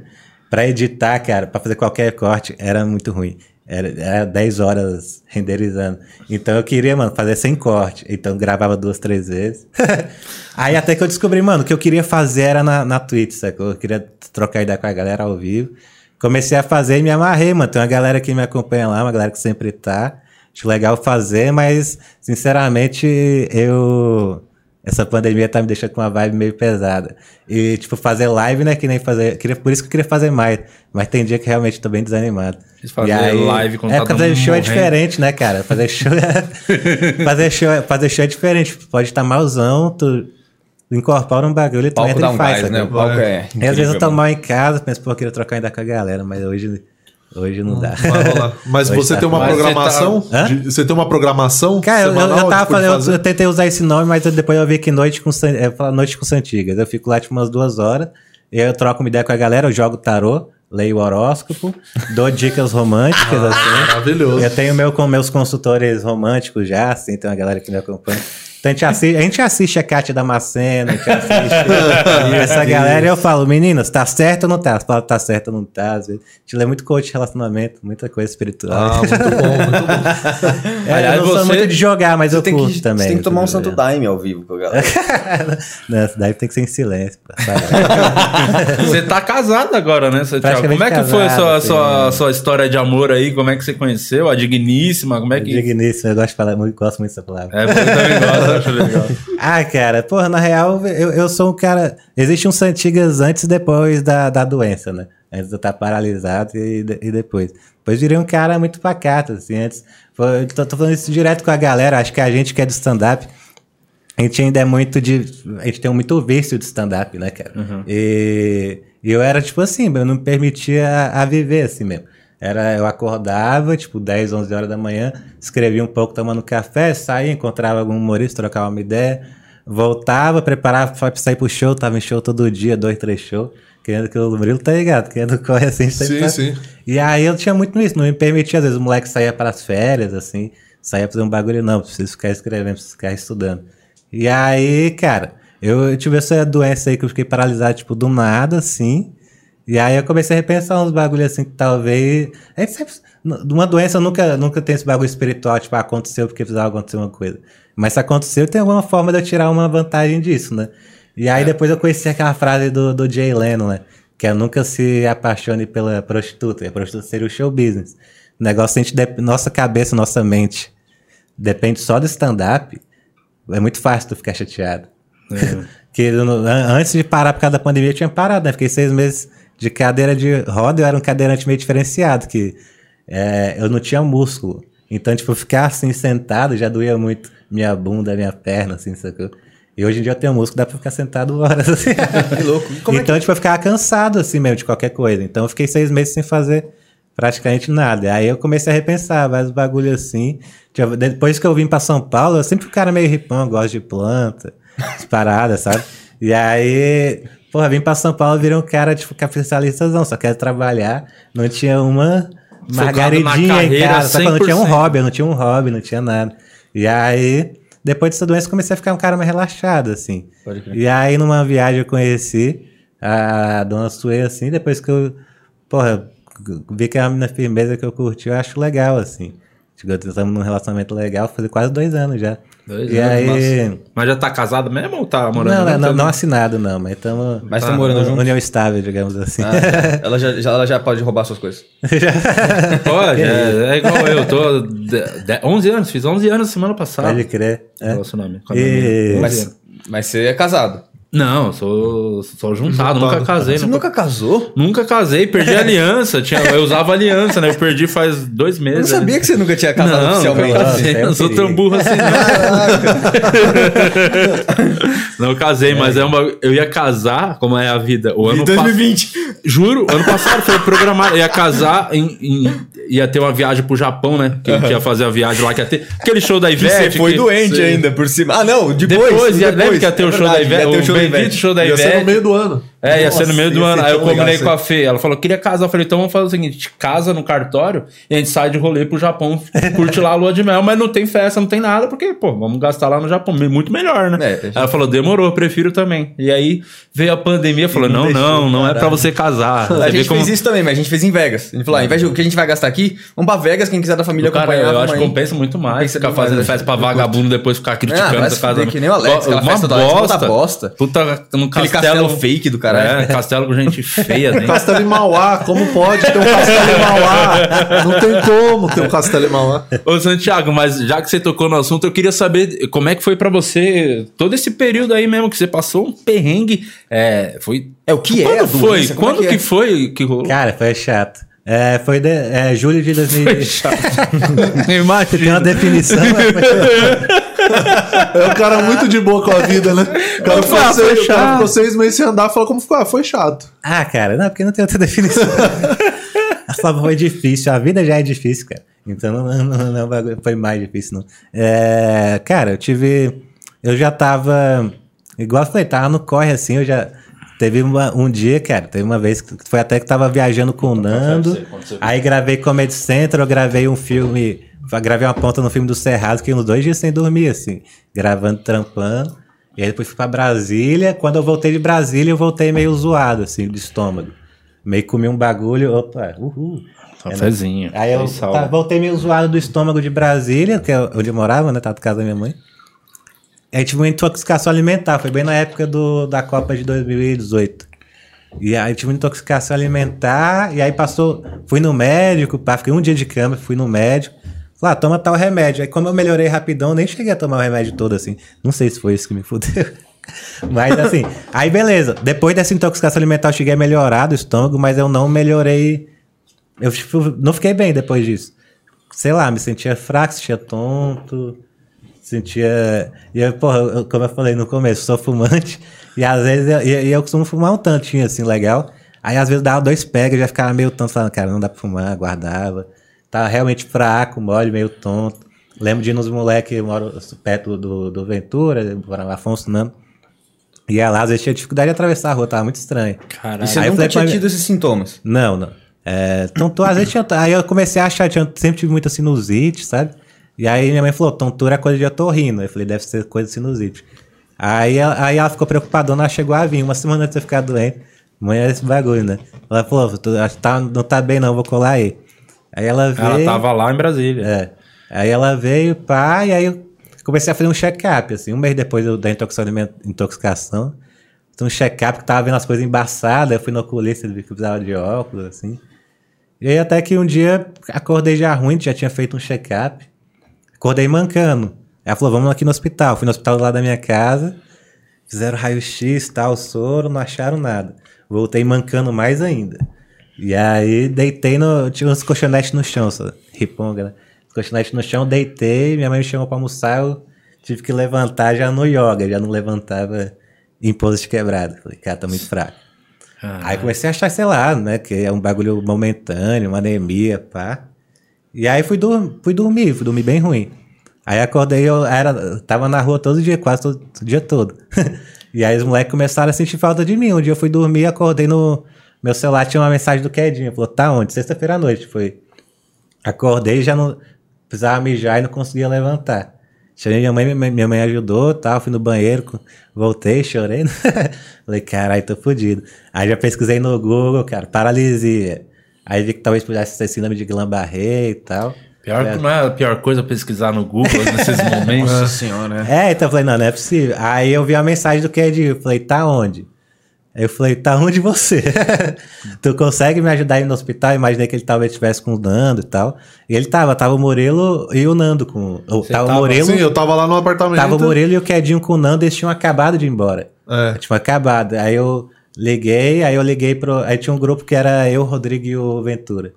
pra editar, cara, pra fazer qualquer corte. Era muito ruim. Era, era 10 horas renderizando. Então eu queria, mano, fazer sem corte. Então gravava duas, três vezes. [LAUGHS] Aí até que eu descobri, mano, o que eu queria fazer era na, na Twitch, sacou? Eu queria trocar ideia com a galera ao vivo. Comecei a fazer e me amarrei, mano. Tem uma galera que me acompanha lá, uma galera que sempre tá. Acho legal fazer, mas, sinceramente, eu. Essa pandemia tá me deixando com uma vibe meio pesada. E, tipo, fazer live, né? Que nem fazer. Queria, por isso que eu queria fazer mais. Mas tem dia que realmente tô bem desanimado. Fazer E live quando é, tá porque fazer show é morrendo. diferente, né, cara? Fazer show é. [LAUGHS] fazer, show, fazer show é diferente. Pode estar malzão, tu incorpora um bagulho e tu entra e um faz. gás, né? O sacou? palco é. Aí, às vezes eu tô mano. mal em casa, penso, pô, eu queria trocar ainda com a galera, mas hoje, hoje não dá. Vai rolar. Mas Hoje você tá tem uma você programação? tá- de- Você tem uma programação? Cara, eu, eu, tava falando, eu, fazer? eu tentei usar esse nome, mas eu- depois eu vi que noite com é, noite com Santigas. Eu fico lá tipo umas duas horas, e aí eu troco uma ideia com a galera, eu jogo tarô, leio o horóscopo, [LAUGHS] dou dicas românticas, assim. Maravilhoso. Eu tenho meu, com meus consultores românticos já, assim, tem uma galera que me acompanha. Então a gente assiste, a, gente assiste a Kátia Damasceno, a gente assiste [LAUGHS] essa galera e eu falo, meninas, tá certo ou não tá? Você fala, tá certo ou não tá? Às vezes, a gente lê muito coach de relacionamento, muita coisa espiritual. Ah, muito bom, muito bom. [LAUGHS] É, Aliás, eu não sou muito de jogar, mas eu curto que, também. você tem que tomar um eu santo daime ao vivo com a galera. [LAUGHS] Não, essa daí tem que ser em silêncio. Você tá casado agora, né, seu Thiago? Como é que foi a sua, casado, sua, sua história de amor aí? Como é que você conheceu? A digníssima? Como é que. Digníssimo, eu gosto, de falar, muito, gosto muito dessa palavra. É, eu também gosto, acho legal. Ah, cara, porra, na real, eu, eu sou um cara. Existe um Santigas antes e depois da, da doença, né? Antes de eu estar paralisado e, e depois. Depois virei um cara muito pacato, assim. Antes. foi- tô, tô falando isso direto com a galera. Acho que a gente que é do stand-up. A gente ainda é muito de. A gente tem muito vício de stand-up, né, cara? E, e eu era tipo assim, eu não me permitia a, a viver assim mesmo. Era, eu acordava, tipo, 10, 11 horas da manhã, escrevia um pouco tomando café, saía, encontrava algum humorista, trocava uma ideia, voltava, preparava pra sair pro show, tava em show todo dia, dois, três shows. Querendo que o Murilo tá ligado, querendo correr assim, sempre Sim, tá- sim. e aí eu tinha muito isso, não me permitia, às vezes o moleque saía para as férias, assim, saía pra fazer um bagulho, não, preciso ficar escrevendo, preciso ficar estudando. E aí, cara, eu tive essa doença aí que eu fiquei paralisado, tipo, do nada, assim. E aí eu comecei a repensar uns bagulhos assim que talvez. Gente sempre. Uma doença nunca, nunca tem esse bagulho espiritual, tipo, ah, aconteceu porque precisava acontecer uma coisa. Mas se aconteceu, tem alguma forma de eu tirar uma vantagem disso, né? E aí depois eu conheci aquela frase do, do Jay Leno, né? Que é nunca se apaixone pela prostituta. E a prostituta seria o show business. O negócio, a gente, nossa cabeça, nossa mente depende só do stand-up. é muito fácil tu ficar chateado. [LAUGHS] que eu não- an- antes de parar por causa da pandemia, eu tinha parado, né? Fiquei seis meses de cadeira de roda, eu era um cadeirante meio diferenciado, que é, eu não tinha músculo. Então, tipo, ficar assim sentado já doía muito minha bunda, minha perna, assim, sacou? E hoje em dia eu tenho músculo, dá pra ficar sentado horas, [LAUGHS] assim. Que louco. Como é que- então, tipo, eu ficava cansado, assim mesmo, de qualquer coisa. Então, eu fiquei seis meses sem fazer praticamente nada. Aí eu comecei a repensar vários bagulhos assim. Tipo, Depois que eu vim pra São Paulo, eu sempre fui um cara meio ripão, gosto de planta, [LAUGHS] as paradas, sabe? E aí, porra, vim pra São Paulo, virei um cara, tipo, capitalistazão, só quero trabalhar. Não tinha uma margaridinha em casa. Só que não tinha um 100%. hobby, eu não tinha um hobby, não tinha nada. E aí, depois dessa doença, comecei a ficar um cara mais relaxado, assim. E aí, numa viagem, eu conheci a dona Sue, assim, depois que eu, porra, vi que é uma menina firmeza que eu curti, eu acho legal, assim. Tipo, estamos num relacionamento legal, faz quase dois anos já. Dois e anos, aí... Mas já tá casado mesmo ou tá morando Não, não, junto? não, não assinado, não, mas estamos... Mas tá morando junto? União estável, digamos assim. Ah, [LAUGHS] ela, já, já- ela já pode roubar suas coisas. [LAUGHS] Pode, é, é igual eu, tô de, de, 11 anos, fiz 11 anos semana passada. Pode crer. É. Relacionamento com a E- minha menina. 11 Mas, mas você é casado. Não, sou, sou juntado, nunca casei. Você Nunca, nunca casou? nunca casei, perdi a [LAUGHS] aliança. Tinha, eu usava aliança, né? Eu perdi faz dois Eu não meses. sabia que você nunca tinha casado não, oficialmente. Nunca Nossa, casei, isso é um não sou tão burro assim, não. [LAUGHS] não casei, mas é uma. Eu ia casar, como é a vida. O ano Em passado. 2020. Juro, ano passado foi programado. Ia casar, em, em- ia ter uma viagem pro Japão, né? Que, que ia fazer a viagem lá, que ia ter. Aquele show da Que Ivete. você foi que- doente Sim. ainda por cima. Ah, não, depois. Depois, ia, depois. lembra que ia ter o É show da verdade, Ivete? ia ter O o show da bendito Ivete. show da Ia ser no Ivete. meio do ano. É, ia ser no meio do ano. Aí eu combinei isso com a Fê. Ela falou: queria casar. Eu falei: então vamos fazer o seguinte: a gente casa no cartório e a gente sai de rolê pro Japão, [LAUGHS] curte lá a lua de mel, mas não tem festa, não tem nada, porque, pô, vamos gastar lá no Japão. Muito melhor, né? É, Aí ela falou: demorou, eu prefiro também. E aí veio a pandemia falou: não, não, não é pra você casar. A vê gente como- fez isso também, mas a gente fez em Vegas. A gente falou, ah, ao invés de o que a gente vai gastar aqui, vamos pra Vegas, quem quiser da família Cara, acompanhar. eu acho que compensa muito mais Compensa ficar fazendo né? festa pra vagabundo depois ficar criticando vai essa casa. que nem o Alex, aquela uma festa do bosta. puta bosta. Puta, no castelo, fake do caralho. É, castelo com gente feia dentro. Castelo em Mauá, como pode ter um castelo em Mauá? Não tem como ter um castelo em Mauá. Ô, Santiago, mas já que você tocou no assunto, eu queria saber como é que foi pra você todo esse período aí mesmo que você passou um perrengue. É, foi. É, o que é Quando a foi? é Quando que que, é? foi que rolou? Cara, foi chato. É, foi de, é, julho de 2020. [LAUGHS] Tem uma Imagina. definição. mas [LAUGHS] foi- É um cara muito de boa com a vida, né? O cara, ficou, Ah, foi seis, cara chato. ficou seis meses sem andar falou como ficou. Ah, foi chato. ah, cara, não, porque não tem outra definição. [LAUGHS] Só foi difícil. A vida já é difícil, cara. Então não, não, não, foi mais difícil, não. É, cara, eu tive. Eu já tava. Igual eu falei, tava no corre assim, eu já. Teve uma- um dia, cara, teve uma vez que foi até que tava viajando com o Nando. Aí gravei Comedy Central, eu gravei um filme. Gravei uma ponta no filme do Cerrado, que uns dois dias sem dormir, assim, gravando, trampando. E aí depois fui pra Brasília. Quando eu voltei de Brasília, eu voltei meio zoado, assim, de estômago. Meio comi um bagulho, opa, uhul. Cafézinho. Aí eu tá- voltei meio zoado do estômago de Brasília, que é onde eu morava, né? Tava na casa da minha mãe. Aí tive uma intoxicação alimentar, foi bem na época do, da Copa de 2018. E aí tive uma intoxicação alimentar, e aí passou, fui no médico, pá, fiquei um dia de cama, fui no médico. Falei, ah, toma tal remédio. Aí como eu melhorei rapidão, nem cheguei a tomar o remédio todo assim. Não sei se foi isso que me fudeu. [LAUGHS] Mas assim, aí beleza. Depois dessa intoxicação alimentar, eu cheguei a melhorar do estômago, mas eu não melhorei. Eu tipo, não fiquei bem depois disso. Sei lá, me sentia fraco, sentia tonto, sentia. E eu, porra, eu- como eu falei no começo, sou fumante. E às vezes eu, e- eu costumo fumar um tantinho assim, legal. Aí às vezes dava dois pega e já ficava meio tonto, falando, cara, não dá pra fumar, guardava. Tava realmente fraco, mole, meio tonto. Lembro de ir nos moleques, moro perto do, do Ventura, morava Afonso Nando. Ia lá, às vezes tinha dificuldade de atravessar a rua, tava muito estranho. Caralho. E você Aí nunca tinha tido esses sintomas? Não, não. É, tontura, às vezes tinha, aí eu comecei a achar, tinha, sempre tive muita sinusite, sabe? E aí minha mãe falou, tontura é coisa de otorrino. Eu falei, deve ser coisa de sinusite. Aí, ela- aí ela ficou preocupadona, ela chegou a vir, uma semana antes de eu ficar doente. Mãe, é esse bagulho, né? Ela falou, "Tu- acho que tá, não tá bem não, vou colar aí. Aí ela veio... Ela tava lá em Brasília. É. Aí ela veio, pá, e aí eu comecei a fazer um check-up, assim. Um mês depois eu, da intoxicação, fiz um check-up que tava vendo as coisas embaçadas. Eu fui no oculista, ele viu que precisava de óculos, assim. E aí até que um dia acordei já ruim, já tinha feito um check-up. Acordei mancando. Ela falou, vamos aqui no hospital. Fui no hospital lá da minha casa, fizeram raio-x, tal, soro, não acharam nada. Voltei mancando mais ainda. E aí deitei no. Tinha uns colchonetes no chão, só. Riponga, né? Colchonete no chão, deitei, minha mãe me chamou pra almoçar, eu tive que levantar já no yoga, já não levantava em pose de quebrada. Falei, cara, tá muito fraco. Aí comecei a achar, sei lá, né? Que é um bagulho momentâneo, uma anemia, pá. E aí fui, dur fui dormir, fui dormir bem ruim. Aí acordei, eu era, tava na rua todo dia, quase todo, o dia todo. [LAUGHS] e aí os moleques começaram a sentir falta de mim. Um dia eu fui dormir, acordei no. Meu celular tinha uma mensagem do Quedinho. Falou, tá onde? Sexta-feira à noite. Foi. Acordei já não. Precisava mijar e não conseguia levantar. Chamei minha mãe, minha mãe ajudou, tal, fui no banheiro, voltei, chorei. [LAUGHS] Falei, caralho, tô fudido. Aí já pesquisei no Google, cara, paralisia. Aí vi que talvez pudesse ser síndrome de Guillain-Barré e tal. Pior, é. Não é a pior coisa pesquisar no Google [LAUGHS] nesses momentos. Nossa senhora. É, então eu falei, não, não é possível. Aí eu vi a mensagem do Ked, falei, tá onde? Aí eu falei, tá onde você? [LAUGHS] tu consegue me ajudar aí no hospital? Imaginei que ele talvez estivesse com o Nando e tal. E ele tava, tava o Morelo e o Nando com. Ou, tava, tava o Morelo. Sim, eu tava lá no apartamento. Tava o Morelo e o Quedinho com o Nando, eles tinham acabado de ir embora. É. Tinham acabado. Aí eu liguei, aí eu liguei pro. Aí tinha um grupo que era eu, o Rodrigo e o Ventura.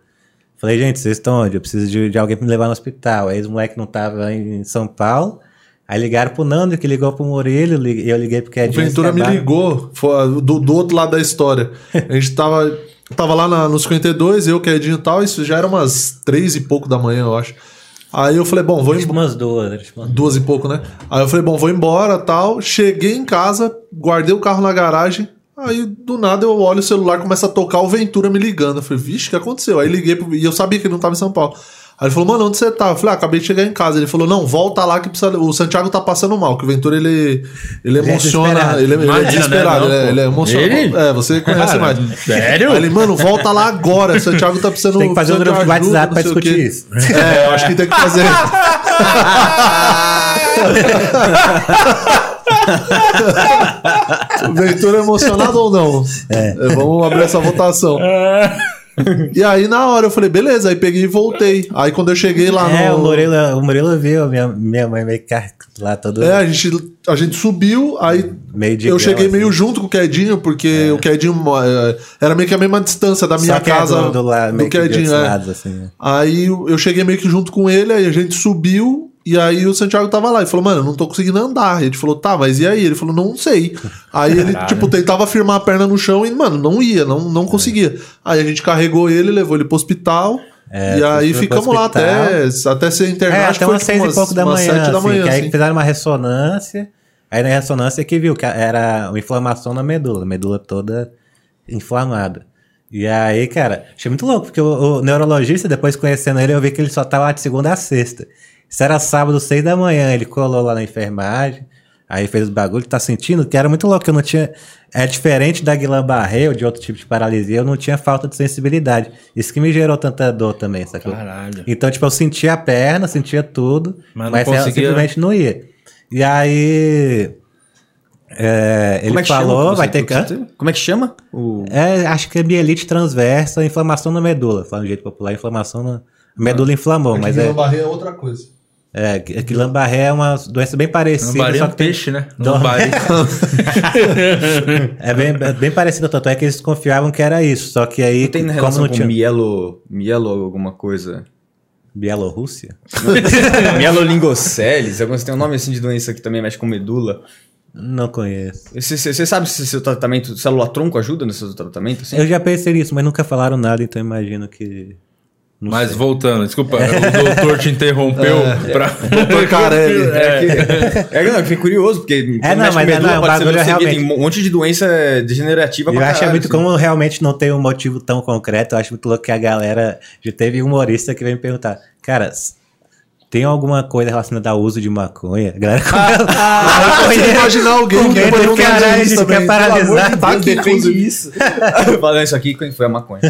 Falei, gente, vocês estão onde? Eu preciso de, de alguém pra me levar no hospital. Aí os moleques não estavam em São Paulo. Aí ligaram pro Nando, que ligou pro Murilo, e eu liguei porque O Ventura me ligou, foi do, do outro lado da história. A gente tava, tava lá na, no 52, eu, Quedinho e tal, isso já era umas três e pouco da manhã, eu acho. Aí eu falei, bom, vou Tipo embora. umas duas, umas Duas e pouco, né? Aí eu falei, bom, vou embora tal. Cheguei em casa, guardei o carro na garagem. Aí do nada eu olho o celular, começa a tocar o Ventura me ligando. Eu falei, vixe, o que aconteceu? Aí liguei pro... e eu sabia que ele não tava em São Paulo. Aí ele falou, mano, onde você tá? Eu falei, ah, acabei de chegar em casa. Ele falou, não, volta lá que precisa... o Santiago tá passando mal, que o Ventura ele, ele é emociona, ele, é- ele é desesperado, né? ele, é, Não, ele é pô. emocionado. Ele? É, você conhece Cara, mais. sério? Aí ele, mano, volta lá agora. O Santiago tá precisando. [LAUGHS] Tem que fazer um grupo de WhatsApp pra discutir isso. É, eu acho que tem que fazer. [LAUGHS] Ventura é emocionado ou não? É. Vamos abrir essa votação. [LAUGHS] E aí, na hora, eu falei, beleza. Aí peguei e voltei. Aí, quando eu cheguei lá É, no. o o Murilo viu, minha, minha mãe meio que lá todo É, a gente, a gente subiu, aí meio de eu cheguei meio assim. junto com o Quedinho, porque o Quedinho é, era meio que a mesma distância da minha que é casa do, do, lado, do meio que Quedinho. outros é. lados, assim, né? Aí eu cheguei meio que junto com ele, aí a gente subiu, e aí o Santiago tava lá. Ele falou, mano, eu não tô conseguindo andar. E a gente falou, tá, mas e aí? Ele falou, não sei. Aí ele, tipo, tentava firmar a perna no chão e, mano, não ia, não, não conseguia. Aí a gente carregou ele, levou ele pro hospital. É, e aí ficamos lá até, até ser internado. É, até umas tipo, seis e pouco da manhã. sete da assim, manhã, que aí assim. fizeram uma ressonância. Aí na ressonância que viu que era uma inflamação na medula, a medula toda inflamada. E aí, cara, achei muito louco, porque o, o neurologista, depois conhecendo ele, eu vi que ele só tava lá de segunda a sexta. Isso era sábado, seis da manhã, ele colou lá na enfermagem, aí fez os bagulho, tá sentindo que era muito louco, eu não tinha... É diferente da Guillain-Barré ou de outro tipo de paralisia, eu não tinha falta de sensibilidade. Isso que me gerou tanta dor também, sacou? Caralho. Então, tipo, eu sentia a perna, sentia tudo, Mas mas, não conseguia- simplesmente não ia. E aí. é, ele é falou, chama? vai ter que. você- Como é que chama? O... É, acho que é mielite transversa, inflamação na medula. Fala de um jeito popular, inflamação na. A medula inflamou, mas é. barreira é outra coisa. É, que Guillain-Barré é uma doença bem parecida. Lambari é só um peixe, né? Não. Lambari. [LAUGHS] É bem, é bem parecida, tanto é que eles confiavam que era isso. Só que aí, Não tem como relação não com tinha. mielo... Mielo alguma coisa? Bielorrússia? [LAUGHS] Mielolingoceles? Alguns tem um nome assim de doença que também mexe com medula. Não conheço. Você, você- você sabe se seu tratamento, célula-tronco ajuda nesse seu tratamento? Assim? Eu já pensei nisso, mas nunca falaram nada, então imagino que. Não Mas sei. voltando, desculpa, o doutor te interrompeu pra. [LAUGHS] Doutor Carelli. [LAUGHS] É, que, é, não, eu fiquei curioso, porque É, não, mas é, medula, não, o pode ser bagulho é realmente- tem um monte de doença degenerativa Eu acho caralho, muito, assim. como realmente não tem um motivo tão concreto, eu acho muito louco que a galera. Já teve um humorista que veio me perguntar, cara, tem alguma coisa relacionada ao uso de maconha? A galera [LAUGHS] Ah, você imaginar alguém que medo, pergunta caralho, isso também. quer paralisar. Tá Deus, aqui, defende isso. Falando isso aqui, quem foi a maconha?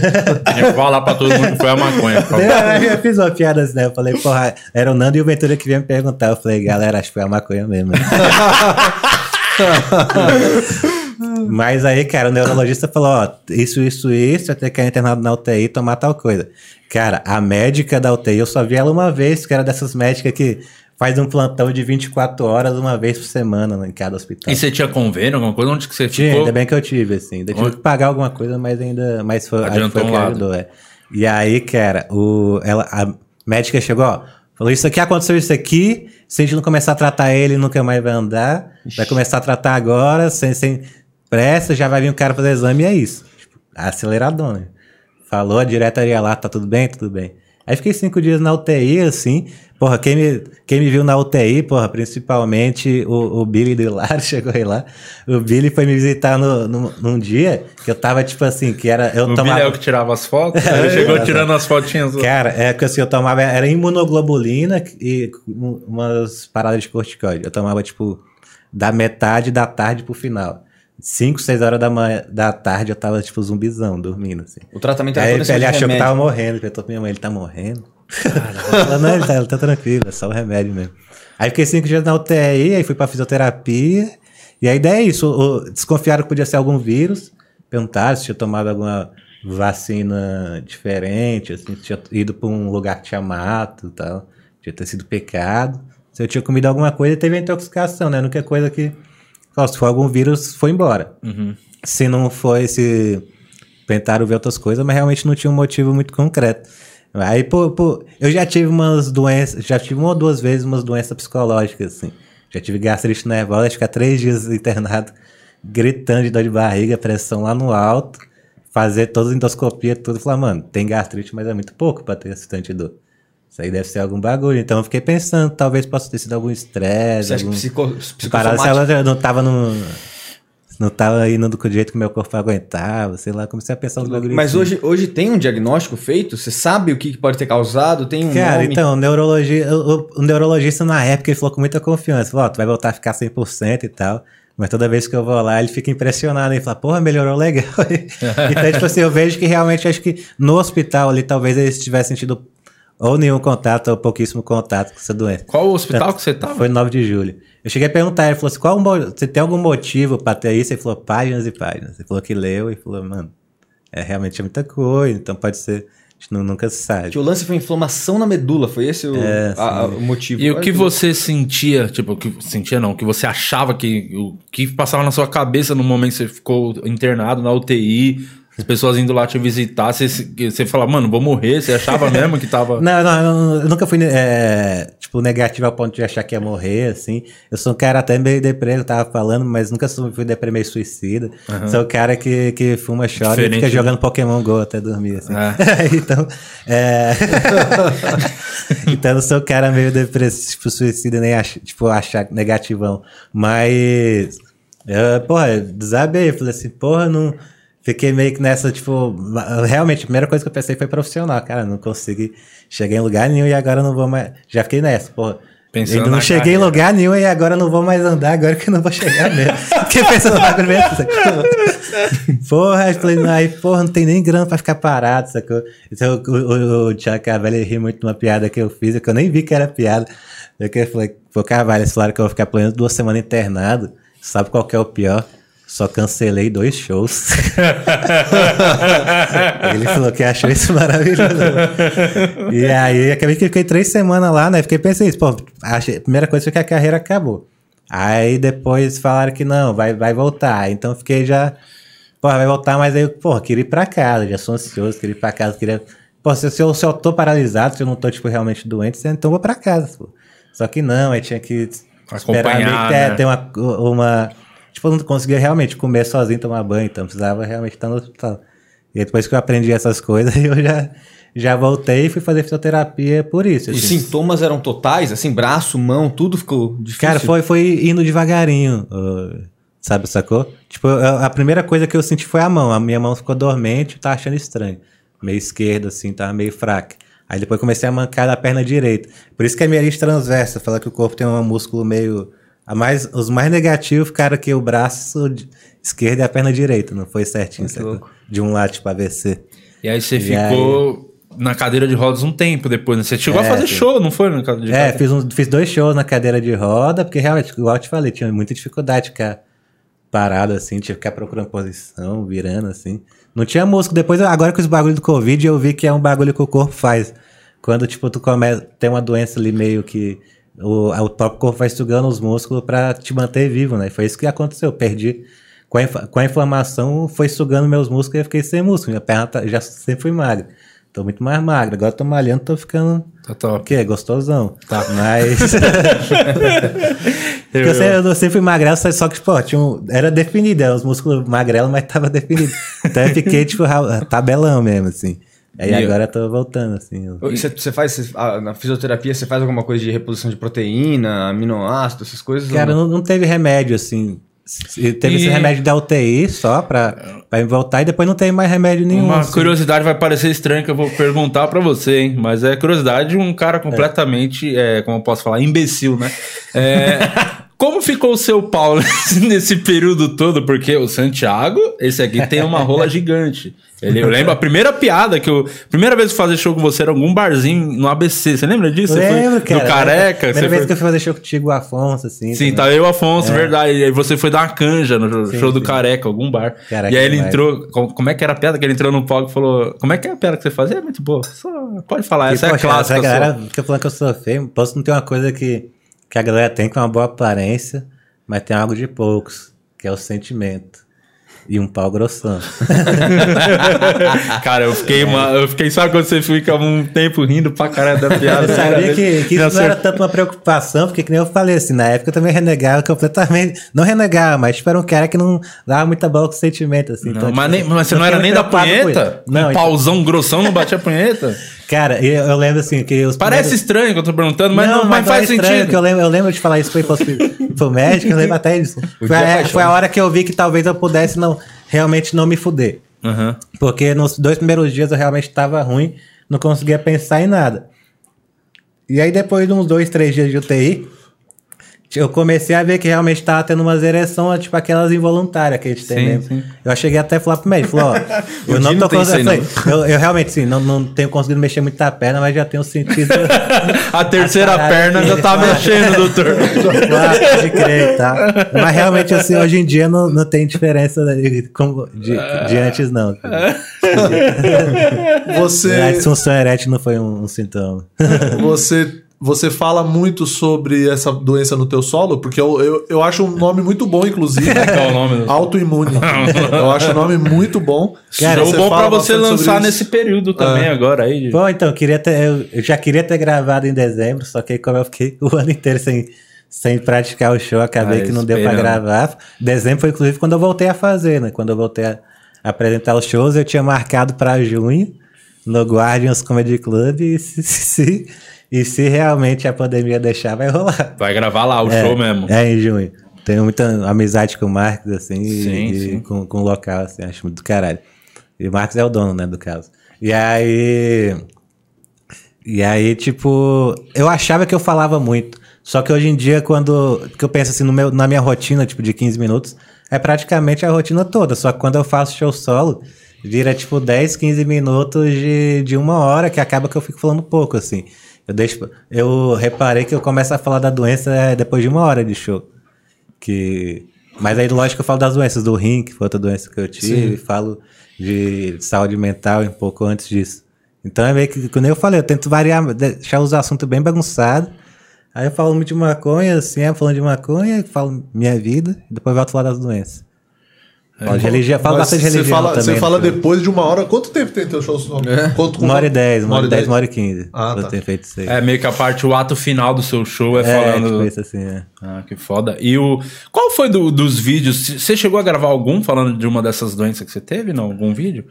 Eu falar pra todo mundo que foi a maconha. por favor. Eu fiz uma piada assim, né? Eu falei, porra, era o Nando e o Ventura que vinha me perguntar. Eu falei, galera, acho que foi a maconha mesmo. [LAUGHS] Mas aí, cara, o neurologista falou, ó, isso, isso, isso, ter que ir internado na UTI e tomar tal coisa. Cara, a médica da UTI, eu só vi ela uma vez, que era dessas médicas que faz um plantão de 24 horas uma vez por semana em cada hospital. E você tinha convênio, alguma coisa? Onde que você Tinha, ficou? ainda bem que eu tive, assim. Ainda tive que pagar alguma coisa, mas ainda. Mas foi, Adiantou foi um ajudou, é. E aí, cara, o, ela, a médica chegou, ó. Falou, isso aqui aconteceu isso aqui. Se a gente não começar a tratar ele, nunca mais vai andar. Vai começar a tratar agora, sem, sem pressa, já vai vir um cara fazer exame e é isso. Tipo, aceleradona. Falou, a diretoria lá, tá tudo bem? Tudo bem. Aí fiquei cinco dias na UTI, assim. Porra, quem me, quem me viu na UTI, porra, principalmente o, o Billy do Lar [LAUGHS] chegou aí lá. O Billy foi me visitar no, no, num dia que eu tava, tipo assim, que era. Eu O tomava. Billy é o que tirava as fotos? [LAUGHS] Ele chegou É. tirando as fotinhas. do- Cara, é que assim, eu tomava. Era imunoglobulina e um- umas paradas de corticoide. Eu tomava, tipo, da metade da tarde pro final. 5, 6 horas da, manhã, da tarde eu tava, tipo, zumbizão, dormindo, assim. O tratamento era Aí ele, ele achou que remédio. tava morrendo. Ele perguntou pra minha mãe, ele tá morrendo? [LAUGHS] Ela, não, ele tá, ele tá tranquilo, é só o remédio mesmo. Aí fiquei cinco dias na UTI, aí fui pra fisioterapia. E a ideia é isso: o- desconfiaram que podia ser algum vírus. Perguntaram se tinha tomado alguma vacina diferente, assim, se tinha ido pra um lugar que tinha mato e tal. Tinha ter sido pecado. Se eu tinha comido alguma coisa, teve intoxicação, né? A única coisa que. Se for algum vírus, foi embora. Se não foi, se tentaram ver outras coisas, mas realmente não tinha um motivo muito concreto. Aí, pô, pô, eu já tive umas doenças, já tive uma ou duas vezes umas doenças psicológicas, assim. Já tive gastrite nervosa, ficar três dias internado, gritando de dor de barriga, pressão lá no alto, fazer todas as endoscopias, tudo. Falar, mano, tem gastrite, mas é muito pouco pra ter esse tanto de dor. Isso aí deve ser algum bagulho. Então eu fiquei pensando, talvez possa ter sido algum estresse, Você acha que algum... psico, psicossomático? ela não tava no. Não tava indo do jeito que meu corpo aguentava, sei lá, comecei a pensar nos bagulhos. Mas assim. hoje, hoje tem um diagnóstico feito? Você sabe o que pode ter causado? Tem um Cara, nome? então, neurologia, o, o neurologista na época ele falou com muita confiança: falou, ó, tu vai voltar a ficar 100% e tal. Mas toda vez que eu vou lá, ele fica impressionado. Ele fala, porra, melhorou legal. [LAUGHS] então, tipo assim, eu vejo que realmente acho que no hospital ali, talvez eles tivessem tido ou nenhum contato ou pouquíssimo contato com essa doença. Qual o hospital que você tava? Foi 9 de julho. Eu cheguei a perguntar, ele falou assim: qual você tem algum motivo pra ter isso? Ele falou, páginas e páginas. Ele falou que leu e falou, mano, é realmente é muita coisa, então pode ser. A gente nu- nunca sabe. Que o lance foi inflamação na medula, foi esse o, É, a- a- o motivo? E o Olha que você sentia, tipo, o que sentia não, o que você achava que o que passava na sua cabeça no momento que você ficou internado na UTI, as pessoas indo lá te visitar, você, você fala, mano, vou morrer, você achava mesmo que tava [LAUGHS] Não, não, eu, nunca fui é, tipo, negativo ao ponto de achar que ia morrer, assim. Eu sou um cara até meio deprê, eu tava falando, mas nunca fui deprê meio suicida. Sou o cara que, que fuma, chora Diferente, e fica né? jogando Pokémon GO até dormir, assim. É. [LAUGHS] então, é... [LAUGHS] então eu sou o cara meio depressivo, tipo, suicida, nem ach, tipo, achar negativão. Mas, eu, porra, eu desabei, falei assim, porra, não... Fiquei meio que nessa, tipo, realmente, a primeira coisa que eu pensei foi profissional, cara, não consegui chegar em lugar nenhum e agora não vou mais. Já fiquei nessa, porra. Pensando Ainda não na cheguei em carreira. lugar nenhum e agora não vou mais andar, agora que eu não vou chegar mesmo. [LAUGHS] Fiquei pensando mesmo. sacou? Porra, aí falei, não, aí, porra, não tem nem grana pra ficar parado, sacou? Então o, o, o Thiago Carvalho ri muito de uma piada que eu fiz, que eu nem vi que era piada. Eu eu falei, pô, Carvalho, eles falaram que eu vou ficar pelo menos duas semanas internado. Sabe qual que é o pior? Só cancelei dois shows. [LAUGHS] Ele falou que achou isso maravilhoso. E aí, acabei que fiquei três semanas lá, né? Fiquei pensando isso, pô, achei, a primeira coisa foi que a carreira acabou. Aí depois falaram que não, vai, vai voltar. Então fiquei já, pô, vai voltar, mas aí, pô, queria ir pra casa, já sou ansioso, queria ir pra casa, queria. Pô, se, se eu, se eu tô paralisado, se eu não tô, tipo, realmente doente, então eu vou pra casa, pô. Só que não, aí tinha que esperar Acompanhar, que ter, né? ter uma, uma. Tipo, eu não conseguia realmente comer sozinho, tomar banho, então precisava realmente estar no hospital. E depois que eu aprendi essas coisas, [LAUGHS] eu já, já voltei e fui fazer fisioterapia por isso. Os assim. sintomas eram totais, assim, braço, mão, tudo ficou difícil. Cara, foi, foi indo devagarinho, uh, sabe, sacou? Tipo, a primeira coisa que eu senti foi a mão. A minha mão ficou dormente, eu tava achando estranho. Meio esquerda, assim, tava meio fraca. Aí depois comecei a mancar da perna direita. Por isso que é mielite transversa, fala que o corpo tem um músculo meio... A mais, os mais negativos ficaram aqui o braço esquerdo e a perna direita. Não foi certinho, louco. De um lado, tipo, AVC. E aí você E ficou na cadeira de rodas um tempo depois, né? Você chegou a É, fazer sim. show, não foi? Na cadeira de É, rodas? fiz, um- fiz dois shows na cadeira de roda, porque realmente, igual eu te falei, tinha muita dificuldade de ficar parado assim, tinha que ficar procurando posição, virando assim. Não tinha música. Depois, agora com os bagulho do Covid, eu vi que é um bagulho que o corpo faz. Quando, tipo, tu começa, tem uma doença ali meio que o, o próprio corpo vai sugando os músculos pra te manter vivo, né? Foi isso que aconteceu. Eu perdi. Com a, com a inflamação, foi sugando meus músculos e eu fiquei sem músculo. Minha perna tá- já sempre fui magra. Tô muito mais magra. Agora tô malhando, tô ficando. Tá O top. quê? Gostosão. Tá. Mas. [LAUGHS] Porque eu, sempre, eu sempre fui magrelo, só que, pô, tinha um, era definido, era os músculos magrelos, mas tava definido. [LAUGHS] Então eu fiquei, tipo, tabelão mesmo, assim. Aí E agora eu tô voltando, assim. Você, você faz, você- na fisioterapia, você faz alguma coisa de reposição de proteína, aminoácidos, essas coisas? Cara, não? não, teve remédio, assim. Teve E- esse remédio da UTI só pra, pra voltar e depois não teve mais remédio nenhum. Uma assim. curiosidade vai parecer estranha que eu vou perguntar pra você, hein? Mas é curiosidade de um cara completamente, é, como eu posso falar, imbecil, né? É, [LAUGHS] como ficou o seu pau [LAUGHS] nesse período todo? Porque o Santiago, esse aqui tem uma rola gigante. Ele, [LAUGHS] eu lembro a primeira piada que eu. Primeira vez que eu fazer show com você era algum barzinho no ABC. Você lembra disso? Você Lembro, foi cara. Do Careca? Primeira vez foi... que eu fui fazer show contigo, o Afonso, assim. Sim, também. tá eu e o Afonso, verdade. E aí você foi dar uma canja no Sim, show do sim. Careca, algum bar. Careca e aí ele demais. entrou. com- Como é que era a piada que ele entrou no palco e falou: Como é que é a piada que você fazia? É muito boa. Só pode falar, essa E, é a poxa, clássica. essa galera sua. fica falando que eu sou feio. Posso não ter uma coisa que, que a galera tem, que é uma boa aparência, mas tem algo de poucos, que é o sentimento. E um pau grossão. [LAUGHS] Cara, eu fiquei, uma, eu fiquei. Sabe quando você fica um tempo rindo pra caralho da piada? Eu sabia que, que isso não era tanto uma preocupação, porque que nem eu falei assim, na época eu também renegava completamente. Não renegava, mas tipo, era um cara que não dava muita bola com sentimento, assim. Não, então, mas, tipo, nem- mas você não era nem da punheta? Não, um então- pauzão grossão não batia punheta? [LAUGHS] Cara, eu, eu lembro assim que os Parece primeiros- estranho que eu tô perguntando, mas não, mas não faz é estranho, sentido. Que eu, lembro, eu lembro de falar isso foi pro, pro médico, eu lembro até disso. [LAUGHS] Foi a, foi a hora que eu vi que talvez eu pudesse não, realmente não me fuder. Aham. Porque nos dois primeiros dias eu realmente estava ruim, não conseguia pensar em nada. E aí depois de uns dois, três dias de UTI, eu comecei a ver que realmente estava tendo umas ereções, tipo aquelas involuntárias que a gente tem Sim, mesmo. sim. Eu cheguei até a falar pro médico, falou, ó, [LAUGHS] eu não tô tem conseguindo. Eu, falei, eu, eu realmente sim, não, não tenho conseguido mexer muito a perna, mas já tenho sentido. [LAUGHS] A terceira perna já tá mexendo, doutor. [LAUGHS] Ah, pode crer, tá? Mas realmente, assim, hoje em dia não, não tem diferença de, como- de, de antes, não. A Você, disfunção erétil não foi um, um sintoma. você, você fala muito sobre essa doença no teu solo, porque eu, eu, eu acho um nome muito bom, inclusive. [LAUGHS] Qual é o nome? Autoimune. eu acho o nome muito bom. Cara, Você o bom pra fala você lançar nesse período também É. agora aí. Bom, então, eu, queria ter, eu, já queria ter gravado em dezembro, só que como eu fiquei [LAUGHS] o ano inteiro sem, sem praticar o show, acabei Ah, que não deu pra esperando. gravar. Dezembro foi inclusive quando eu voltei a fazer, né? Quando eu voltei a apresentar os shows, eu tinha marcado pra junho no Guardians Comedy Club e [LAUGHS] se, se, e se realmente a pandemia deixar, vai rolar. Vai gravar lá o show mesmo. É, em junho. Tenho muita amizade com o Marcos, assim, Sim, e sim. Com, com o local, assim, acho muito do caralho. E o Marcos é o dono, né, do caso. E aí. E aí, tipo, eu achava que eu falava muito. Só que hoje em dia, quando. Porque eu penso assim, no meu, na minha rotina, tipo, de 15 minutos, é praticamente a rotina toda. Só que quando eu faço show solo, vira tipo 10, 15 minutos de, de uma hora, que acaba que eu fico falando pouco, assim. Eu deixo. Eu reparei que eu começo a falar da doença é, depois de uma hora de show. Que. Mas aí, lógico, eu falo das doenças do rim, que foi outra doença que eu tive, falo de saúde mental um pouco antes disso. Então é meio que, como eu falei, eu tento variar, deixar os assuntos bem bagunçados. Aí eu falo muito de maconha, assim, falando de maconha, falo minha vida, e depois volto a falar das doenças. Falo, de religião, falo Mas bastante religião fala, também. você no fala depois de uma hora. Quanto tempo tem teu show solo? Quanto, Uma hora e dez, uma hora e dez, uma hora e quinze. Ah, tá. tenho feito isso aí. É meio que a parte, o ato final do seu show é, É, falando. tipo isso assim, é. Ah, que foda. E o. Qual foi do- dos vídeos? Você chegou a gravar algum falando de uma dessas doenças que você teve? Não? Algum vídeo?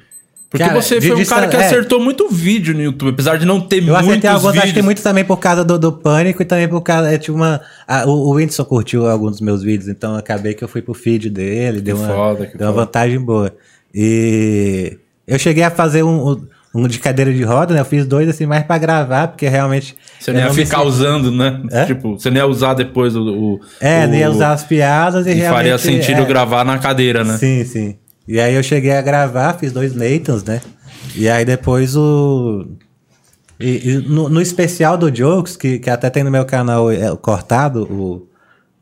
Porque Cara, você foi um cara que é. acertou muito vídeo no YouTube, apesar de não ter Eu muitos acertei alguns, vídeos. acho que muito também por causa do, do pânico e também por causa. É, tipo uma, a- o, o Whindersson curtiu alguns dos meus vídeos, então acabei que eu fui pro feed dele, deu uma, foda, que deu uma vantagem boa. E eu cheguei a fazer um, um, um de cadeira de roda, né? Eu fiz dois assim mais pra gravar, porque realmente. Você não ia ficar sen- usando, né? É? Tipo, você não ia usar depois o. o É, o, nem ia usar as piadas e, E realmente. faria sentido é, gravar na cadeira, né? Sim, sim. E aí eu cheguei a gravar, fiz dois Nathans, né? E aí depois o. E, e no, no especial do Jokes, que, que até tem no meu canal é, cortado, o,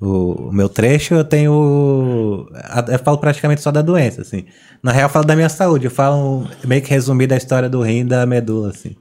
o, o meu trecho, eu tenho. Eu falo praticamente só da doença, assim. Na real, eu falo da minha saúde, eu falo meio que resumido a história do rim e da medula, assim.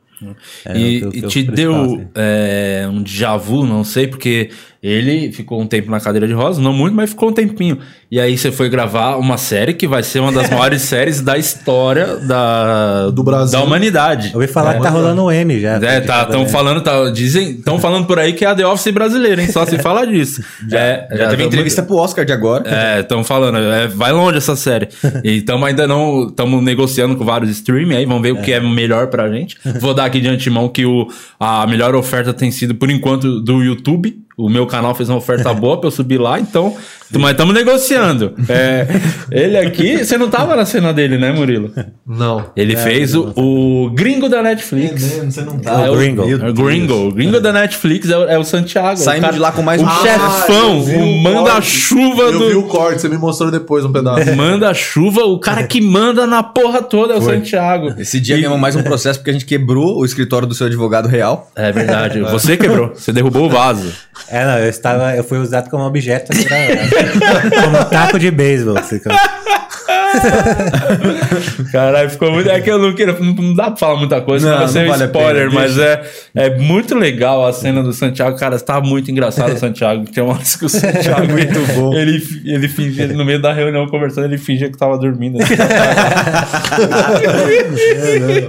É, e o o e te eu deu assim. é, um déjà vu, não sei, porque ele ficou um tempo na cadeira de rosa, não muito, mas ficou um tempinho. E aí você foi gravar uma série que vai ser uma das [LAUGHS] maiores séries da história da, Do Brasil. da humanidade. Eu ouvi falar que tá rolando um M já. É, tá, estão falando, tá, dizem, estão falando por aí que é a The Office brasileira, hein? Só se [LAUGHS] fala disso. é, Já teve tamo- entrevista pro Oscar de agora. É, estão falando, é, vai longe essa série. [LAUGHS] E estamos ainda não, estamos negociando com vários streaming aí, vamos ver o que é melhor pra gente. Vou dar aqui de antemão que o, a melhor oferta tem sido, por enquanto, do YouTube. O meu canal fez uma oferta boa pra eu subir lá, então. Mas estamos negociando. [LAUGHS] É, ele aqui, você não tava na cena dele, né, Murilo? Não. Ele fez o, o gringo da Netflix. você não É o Gringo. É o Gringo. O Gringo da Netflix é o, é o Santiago. Saindo o cara- de lá com mais o um- chefão, eu vi o o manda-chuva Eu vi do. o corte, você me mostrou depois um pedaço. [LAUGHS] Manda-chuva, o cara que manda na porra toda é o Santiago. Esse dia ganhamos mais um processo porque a gente quebrou o escritório do seu advogado real. É verdade. [LAUGHS] Você quebrou. Você derrubou o vaso. É, não, eu estava, eu fui usado como objeto pra como um taco de beisebol. Assim, [LAUGHS] Caralho, ficou muito. É que eu não queria. Não, dá pra falar muita coisa, Não, não, vai ser não um vale a spoiler, pena, mas é, é muito legal a cena do Santiago. Cara, tá muito engraçado o [LAUGHS] Santiago. Tem umas que o Santiago. muito bom. Ele, ele fingia, no meio da reunião conversando, ele fingia que tava dormindo.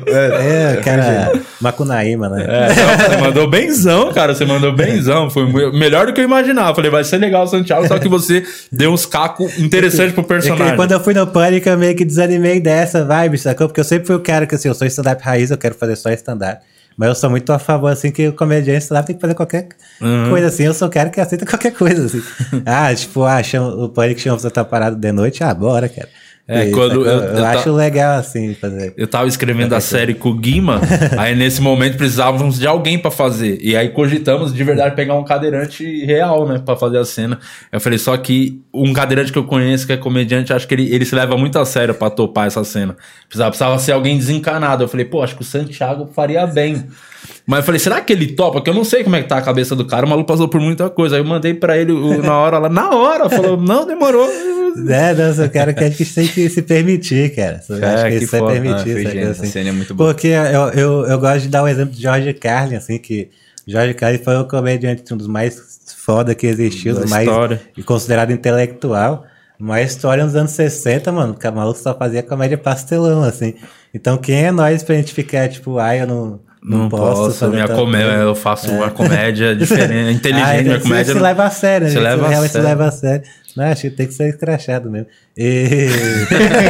É, cara, Macunaíma, né? É, não, você mandou benzão, cara. Você mandou benzão. Foi melhor do que eu imaginava. Falei, vai ser legal o Santiago, só que você deu uns cacos interessantes pro É personagem. quando eu fui no Pânico, eu meio que desanimei dessa vibe, sacou? Porque eu sempre fui o cara que, assim, eu sou stand-up raiz, eu quero fazer só stand-up. Mas eu sou muito a favor, assim, que o comediante stand-up tem que fazer qualquer Uhum. coisa, assim. Eu sou o cara que aceita qualquer coisa, assim. [LAUGHS] ah, tipo, ah, chama, o Pânico chama você tá parado de noite, ah, bora, cara. É, quando sacou? eu- eu, eu ta- acho legal, assim, fazer. Eu tava escrevendo a série com o Guima, [LAUGHS] aí nesse momento precisávamos de alguém pra fazer. E aí cogitamos de verdade pegar um cadeirante real, né, Pra fazer a cena. Eu falei, só que um cadeirante que eu conheço, que é comediante, acho que ele, ele se leva muito a sério pra topar essa cena. Precisava, precisava ser alguém desencanado. Eu falei, pô, acho que o Santiago faria bem. Mas eu falei, será que ele topa? Porque eu não sei como é que tá a cabeça do cara, o maluco passou por muita coisa. Aí eu mandei pra ele o- na hora lá, na hora, falou, não, demorou. É, não, eu sou o cara que a gente tem que se permitir, cara. Eu É, acho que que isso é foda. Ah, foi sacou? gênio, Assim. é muito. Porque eu, eu, eu gosto de dar o exemplo de George Carlin, assim, que George Carlin foi o comediante um dos mais foda que existiu, Da mais história. e considerado intelectual. Uma história nos anos 60, mano, que a maluco só fazia comédia pastelão, assim. Então quem é nós pra gente ficar, tipo, ai, eu não, não, Não, posso, posso, minha comédia, eu faço uma comédia [LAUGHS] diferente, inteligente, Ah, minha comédia. se leva a sério? Se Você leva a realmente se sério. leva a sério. Não, acho que tem que ser escrachado mesmo. E. [LAUGHS]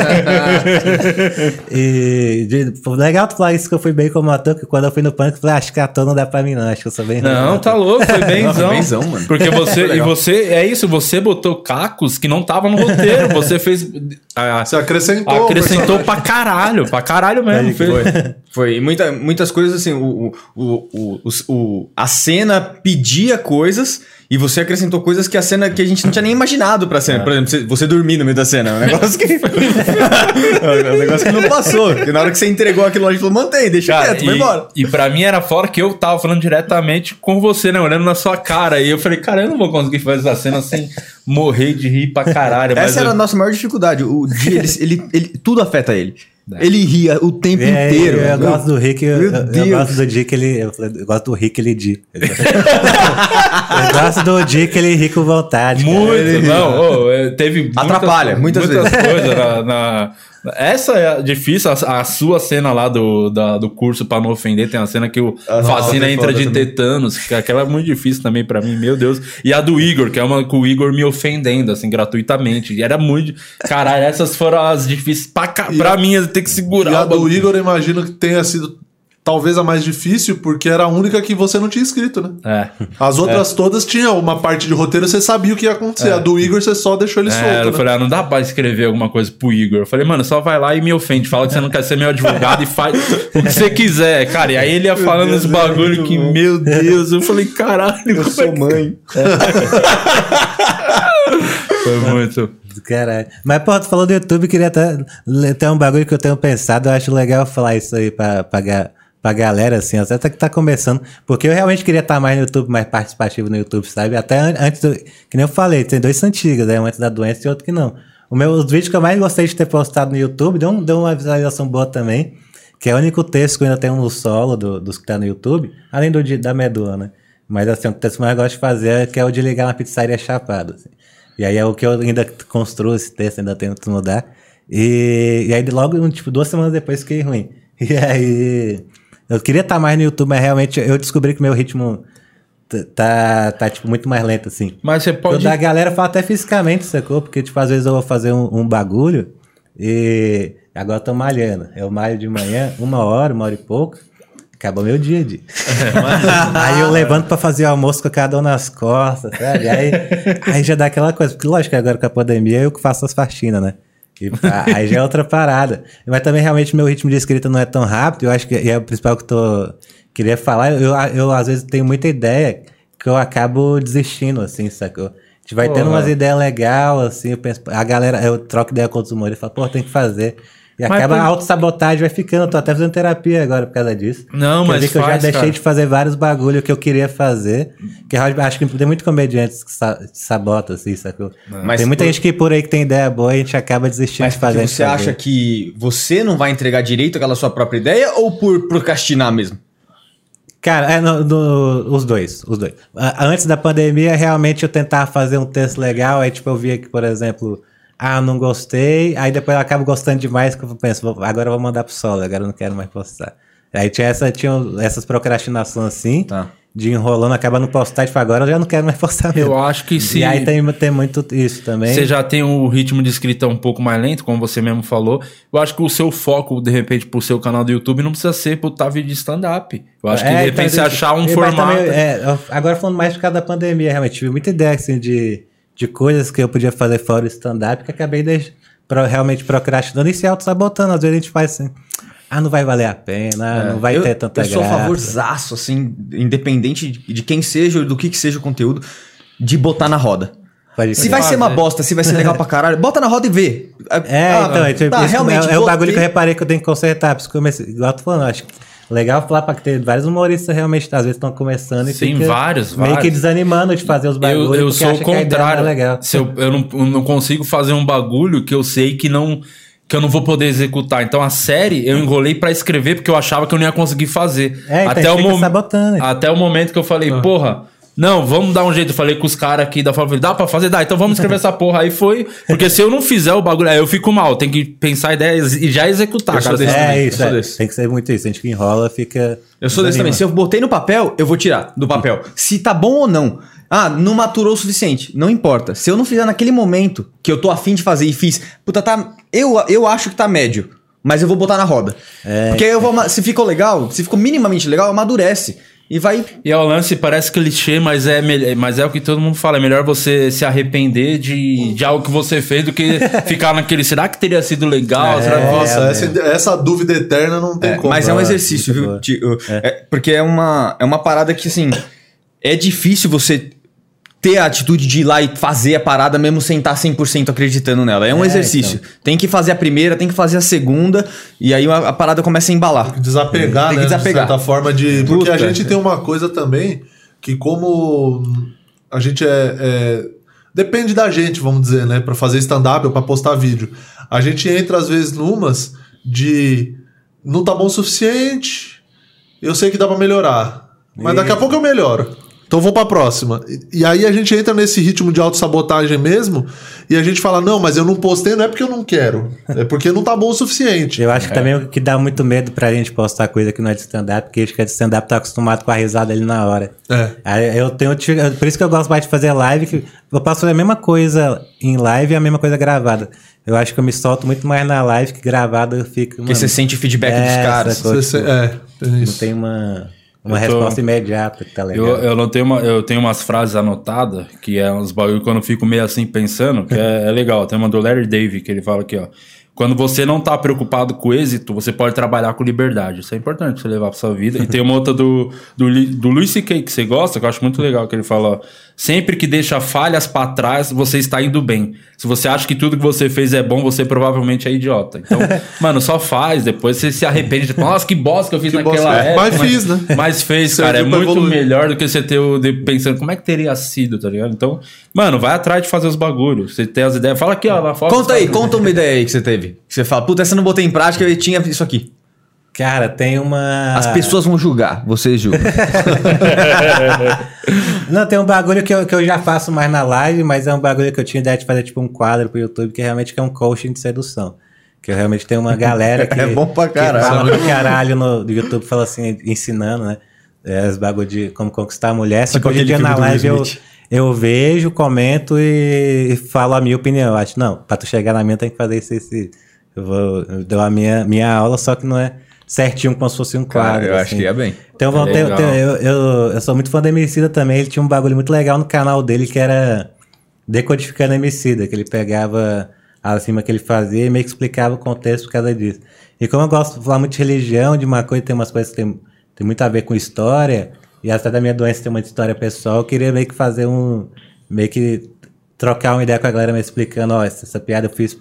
e de- legal tu falar isso que eu fui bem como ator, que quando eu fui no pânico, eu falei, "Ah, acho que ator não dá pra mim, não. Acho que eu sou bem. Não, tá ator." louco, foi [LAUGHS] benzão. Mano. Porque você, e você, é isso, você botou cacos que não tava no roteiro, você fez, ah, Você acrescentou. acrescentou pra caralho, pra caralho mesmo. Fez, Foi. Foi. E muita, muitas coisas assim, o, o, o, o, o- a cena pedia coisas e você acrescentou coisas que a cena que a gente não tinha nem imaginado pra cena. Por exemplo, você, você dormir no meio da cena. É um negócio que. [LAUGHS] é um negócio que não passou. Porque na hora que você entregou aquilo a gente falou, mantém, deixa Cara, quieto, vai e, embora. e pra mim era fora que eu tava falando diretamente com você, né? Olhando na sua cara. E eu falei, cara, eu não vou conseguir fazer essa cena sem morrer de rir pra caralho. Essa era eu- a nossa maior dificuldade. O dia, ele, ele, ele- tudo afeta ele. Ele ria o tempo É, inteiro. eu, eu gosto do Rick, eu, [LAUGHS] eu- gosto do dia que ele. Eu, gosto do Rick ele di. eu gosto do dia que ele ri com vontade. cara. Muito, não. ô, é, teve Atrapalha, muitas vezes. coisas na, na- Essa é difícil, a, a sua cena lá do, da- do curso pra não ofender, tem a cena que o Ah, Facina foi entra de também. tetanos, que aquela é muito difícil também pra mim, meu Deus. E a do Igor, que é uma com o Igor me ofendendo, assim, gratuitamente. E era muito. Caralho, essas foram as difíceis pra, pra mim, ter que segurar E a do. Igor, eu imagino que tenha sido talvez a mais difícil, porque era a única que você não tinha escrito, né? É. As outras todas tinham uma parte de roteiro, você sabia o que ia acontecer. A do Igor, você só deixou ele É, solto. eu né? falei, ah, não dá pra escrever alguma coisa pro Igor. Eu falei, mano, só vai lá e me ofende. Fala que você não quer ser meu advogado e faz o que você quiser, cara. E aí ele ia falando uns bagulho que, meu Deus, eu falei, caralho, Eu como é sou mãe. [LAUGHS] foi muito. Caralho. Mas, pô, tu falou do YouTube, queria até. Tem um bagulho que eu tenho pensado, eu acho legal falar isso aí pra, pra, ga- pra galera, assim, até que tá começando. Porque eu realmente queria estar mais no YouTube, mais participativo no YouTube, sabe? Até an- antes do. Que nem eu falei, tem dois antigos, né? Um antes da doença e outro que não. O meu, os vídeos que eu mais gostei de ter postado no YouTube deu, um- deu uma visualização boa também. Que é o único texto que ainda tenho no solo do- dos que tá no YouTube, além do de- da medula, né? Mas assim, o texto que eu mais gosto de fazer é que é o de ligar na pizzaria chapado. assim. E aí é o que eu ainda construo esse texto, ainda tento mudar. E, e aí logo, tipo, duas semanas depois fiquei ruim. [LAUGHS] E aí. Eu queria estar mais no YouTube, mas realmente eu descobri que meu ritmo tá, tá tipo, muito mais lento, assim. Mas você pode. da galera fala até fisicamente, sacou? Porque, tipo, às vezes eu vou fazer um, um bagulho e agora eu tô malhando. Eu malho de manhã, uma hora, uma hora e pouco. Acabou meu dia, de. [LAUGHS] aí eu levanto pra fazer o almoço com cada um nas costas, sabe? Aí, aí já dá aquela coisa. Porque, lógico, que agora com a pandemia eu que faço as faxinas, né? E, pá, aí já é outra parada. Mas também, realmente, meu ritmo de escrita não é tão rápido. Eu acho que e é o principal que eu tô, queria falar. Eu, eu, às vezes, tenho muita ideia que eu acabo desistindo, assim, sacou? A gente vai tendo Porra. umas ideias legais, assim, eu penso, a galera, eu troco ideia com outros humoristas, falo, pô, tem que fazer. E Mas acaba por- a autossabotagem, vai ficando. Eu tô até fazendo terapia agora por causa disso. Não, Quer mas dizer que eu já faz, deixei cara. de fazer vários bagulho que eu queria fazer. Que acho que tem muito comediantes que sa sabotam, assim, sacou? Mas tem muita por- gente que por aí que tem ideia boa e a gente acaba desistindo Mas de fazer. porque você fazer. acha que você não vai entregar direito aquela sua própria ideia ou por procrastinar mesmo? Cara, é, no- no- os dois, os dois. Antes da pandemia, realmente eu tentava fazer um texto legal, aí tipo eu via que, por exemplo, ah, não gostei, aí depois eu acabo gostando demais, que eu penso, agora eu vou mandar pro solo, agora eu não quero mais postar. Aí tinha, essa, tinha essas procrastinações assim, Tá. de enrolando, acaba não postar, tipo, agora eu já não quero mais postar mesmo. Eu acho que se. E aí tem, tem muito isso também. Você já tem o ritmo de escrita um pouco mais lento, como você mesmo falou. Eu acho que o seu foco, de repente, pro seu canal do YouTube não precisa ser botar vídeo de stand-up. Eu acho que, de É, repente, então, você achar um formato. também, é, agora falando mais por causa da pandemia, realmente, tive muita ideia assim, de, de coisas que eu podia fazer fora o stand-up que acabei pro- realmente procrastinando e se auto-sabotando. Às vezes a gente faz assim, ah, não vai valer a pena, ah, não vai É, eu, ter tanta Eu sou a graça. favorzaço, assim, independente de, de quem seja ou do que, que seja o conteúdo, de botar na roda. Pode Se vai ser uma Fazer. bosta, se vai ser legal pra caralho, bota na roda e vê. É, Ah, então, é, tipo, tá, realmente, é, é o bagulho ter- que eu reparei que eu tenho que consertar. Por isso que eu comecei, igual eu tô falando, acho que legal falar pra que tem vários humoristas realmente, às vezes estão começando e Sim, vários, meio que vários. desanimando de fazer os Eu, bagulhos. eu porque sou o que ideia não é contrário. Se eu, eu, não, eu não consigo fazer um bagulho que eu sei que não que eu não vou poder executar. Então a série eu enrolei pra escrever porque eu achava que eu não ia conseguir fazer. É, então até, a o mom- sabotando. até o momento que eu falei, porra, não, vamos dar um jeito. Eu falei com os caras aqui da favela, dá pra fazer? Dá, então vamos escrever essa porra. Aí foi, porque se eu não fizer o bagulho, aí eu fico mal. Tem que pensar a ideia e já executar. Eu cara. desse também, É eu isso, sou é. desse. tem que ser muito isso. A gente que enrola fica. Eu sou desse também. Se eu botei no papel, eu vou tirar do papel. Se tá bom ou não. Ah, não maturou o suficiente. Não importa. Se eu não fizer naquele momento que eu tô afim de fazer e fiz, puta, tá. Eu, eu acho que tá médio. Mas eu vou botar na roda. Porque aí eu vou. Se ficou legal, se ficou minimamente legal, amadurece. E vai. E é o lance, parece clichê, mas é, mas é o que todo mundo fala. É melhor você se arrepender de, de algo que você fez do que [LAUGHS] ficar naquele. Será que teria sido legal? Será que Nossa, é, essa, essa dúvida eterna não tem É, como. mas é um né? exercício, viu? eu- é, porque é uma, é uma parada que, assim, é difícil você ter a atitude de ir lá e fazer a parada mesmo sem estar 100% acreditando nela. É um É, exercício. então. Tem que fazer a primeira, tem que fazer a segunda, e aí a, a parada começa a embalar. Desapegar, Tem né? que desapegar. De certa forma de. Porque a Puta. gente tem uma coisa também que, como a gente é. é- Depende da gente, vamos dizer, né? Pra fazer stand-up ou pra postar vídeo. A gente entra, às vezes, numas de. Não tá bom o suficiente, eu sei que dá pra melhorar. Mas daqui a pouco eu melhoro. Então vou pra próxima. E, e aí a gente entra nesse ritmo de autossabotagem mesmo, e a gente fala: não, mas eu não postei, não é porque eu não quero, é porque não tá bom o suficiente. Eu acho que também o que dá muito medo pra gente postar coisa que não é de stand-up, porque a gente que é de stand-up tá acostumado com a risada ali na hora. É. Aí eu tenho. Por isso que eu gosto mais de fazer live, que eu posso fazer a mesma coisa em live e a mesma coisa gravada. Eu acho que eu me solto muito mais na live que gravada eu fico. Porque você sente o feedback dos É, caras. sacou? Você- tipo, é, tem Não isso. tem uma, uma tô- resposta imediata que tá legal. Eu, eu não tenho uma, eu tenho umas frases anotadas, que é uns bagulho quando eu fico meio assim pensando, que é, é legal. Tem uma do Larry David, que ele fala aqui, ó. Quando você não tá preocupado com o êxito, você pode trabalhar com liberdade. Isso é importante você levar pra sua vida. E tem uma outra do, do, do Luis C.K. que você gosta, que eu acho muito legal, que ele fala, ó, sempre que deixa falhas pra trás, você está indo bem. Se você acha que tudo que você fez é bom, você provavelmente é idiota. Então, [LAUGHS] mano, só faz, depois você se arrepende. Tipo, Nossa, que bosta que eu fiz Que naquela bosta. época. Mas fiz, né? Mas fez, cara. É muito evoluir. melhor do que você ter o de- pensando como é que teria sido, tá ligado? Então, mano, vai atrás de fazer os bagulhos. Você tem as ideias. Fala aqui, ó, na foto. Conta aí, conta uma ideia aí que você teve. Que você fala, puta, essa eu não botei em prática, eu tinha isso aqui. Cara, tem uma. As pessoas vão julgar, vocês julgam. [LAUGHS] Não, tem um bagulho que eu, que eu já faço mais na live, mas é um bagulho que eu tinha ideia de fazer tipo um quadro pro YouTube, que realmente é um coaching de sedução. Que eu realmente tenho uma galera [LAUGHS] que. É bom pra caralho. Que fala pra caralho no, YouTube, fala assim, ensinando, né? É, os bagulho de como conquistar a mulher. Só Tipo que hoje em aquele dia na live eu, eu vejo, comento e, e falo a minha opinião. Eu acho, não, pra tu chegar na minha tem que fazer isso, isso. isso. Eu, vou, eu dou a minha, minha aula, só que não é certinho como se fosse um quadro. Cara, eu acho assim. que ia bem. Então vamos ter, ter- eu, eu, eu sou muito fã da Emicida também. Ele tinha um bagulho muito legal no canal dele que era decodificando a Emicida, que ele pegava as rimas que ele fazia e meio que explicava o contexto por causa disso. E como eu gosto de falar muito de religião, de uma coisa, tem umas coisas que tem, tem muito a ver com história, e até da minha doença tem uma história pessoal, eu queria meio que fazer um. meio que trocar uma ideia com a galera me explicando, ó, essa, essa piada eu fiz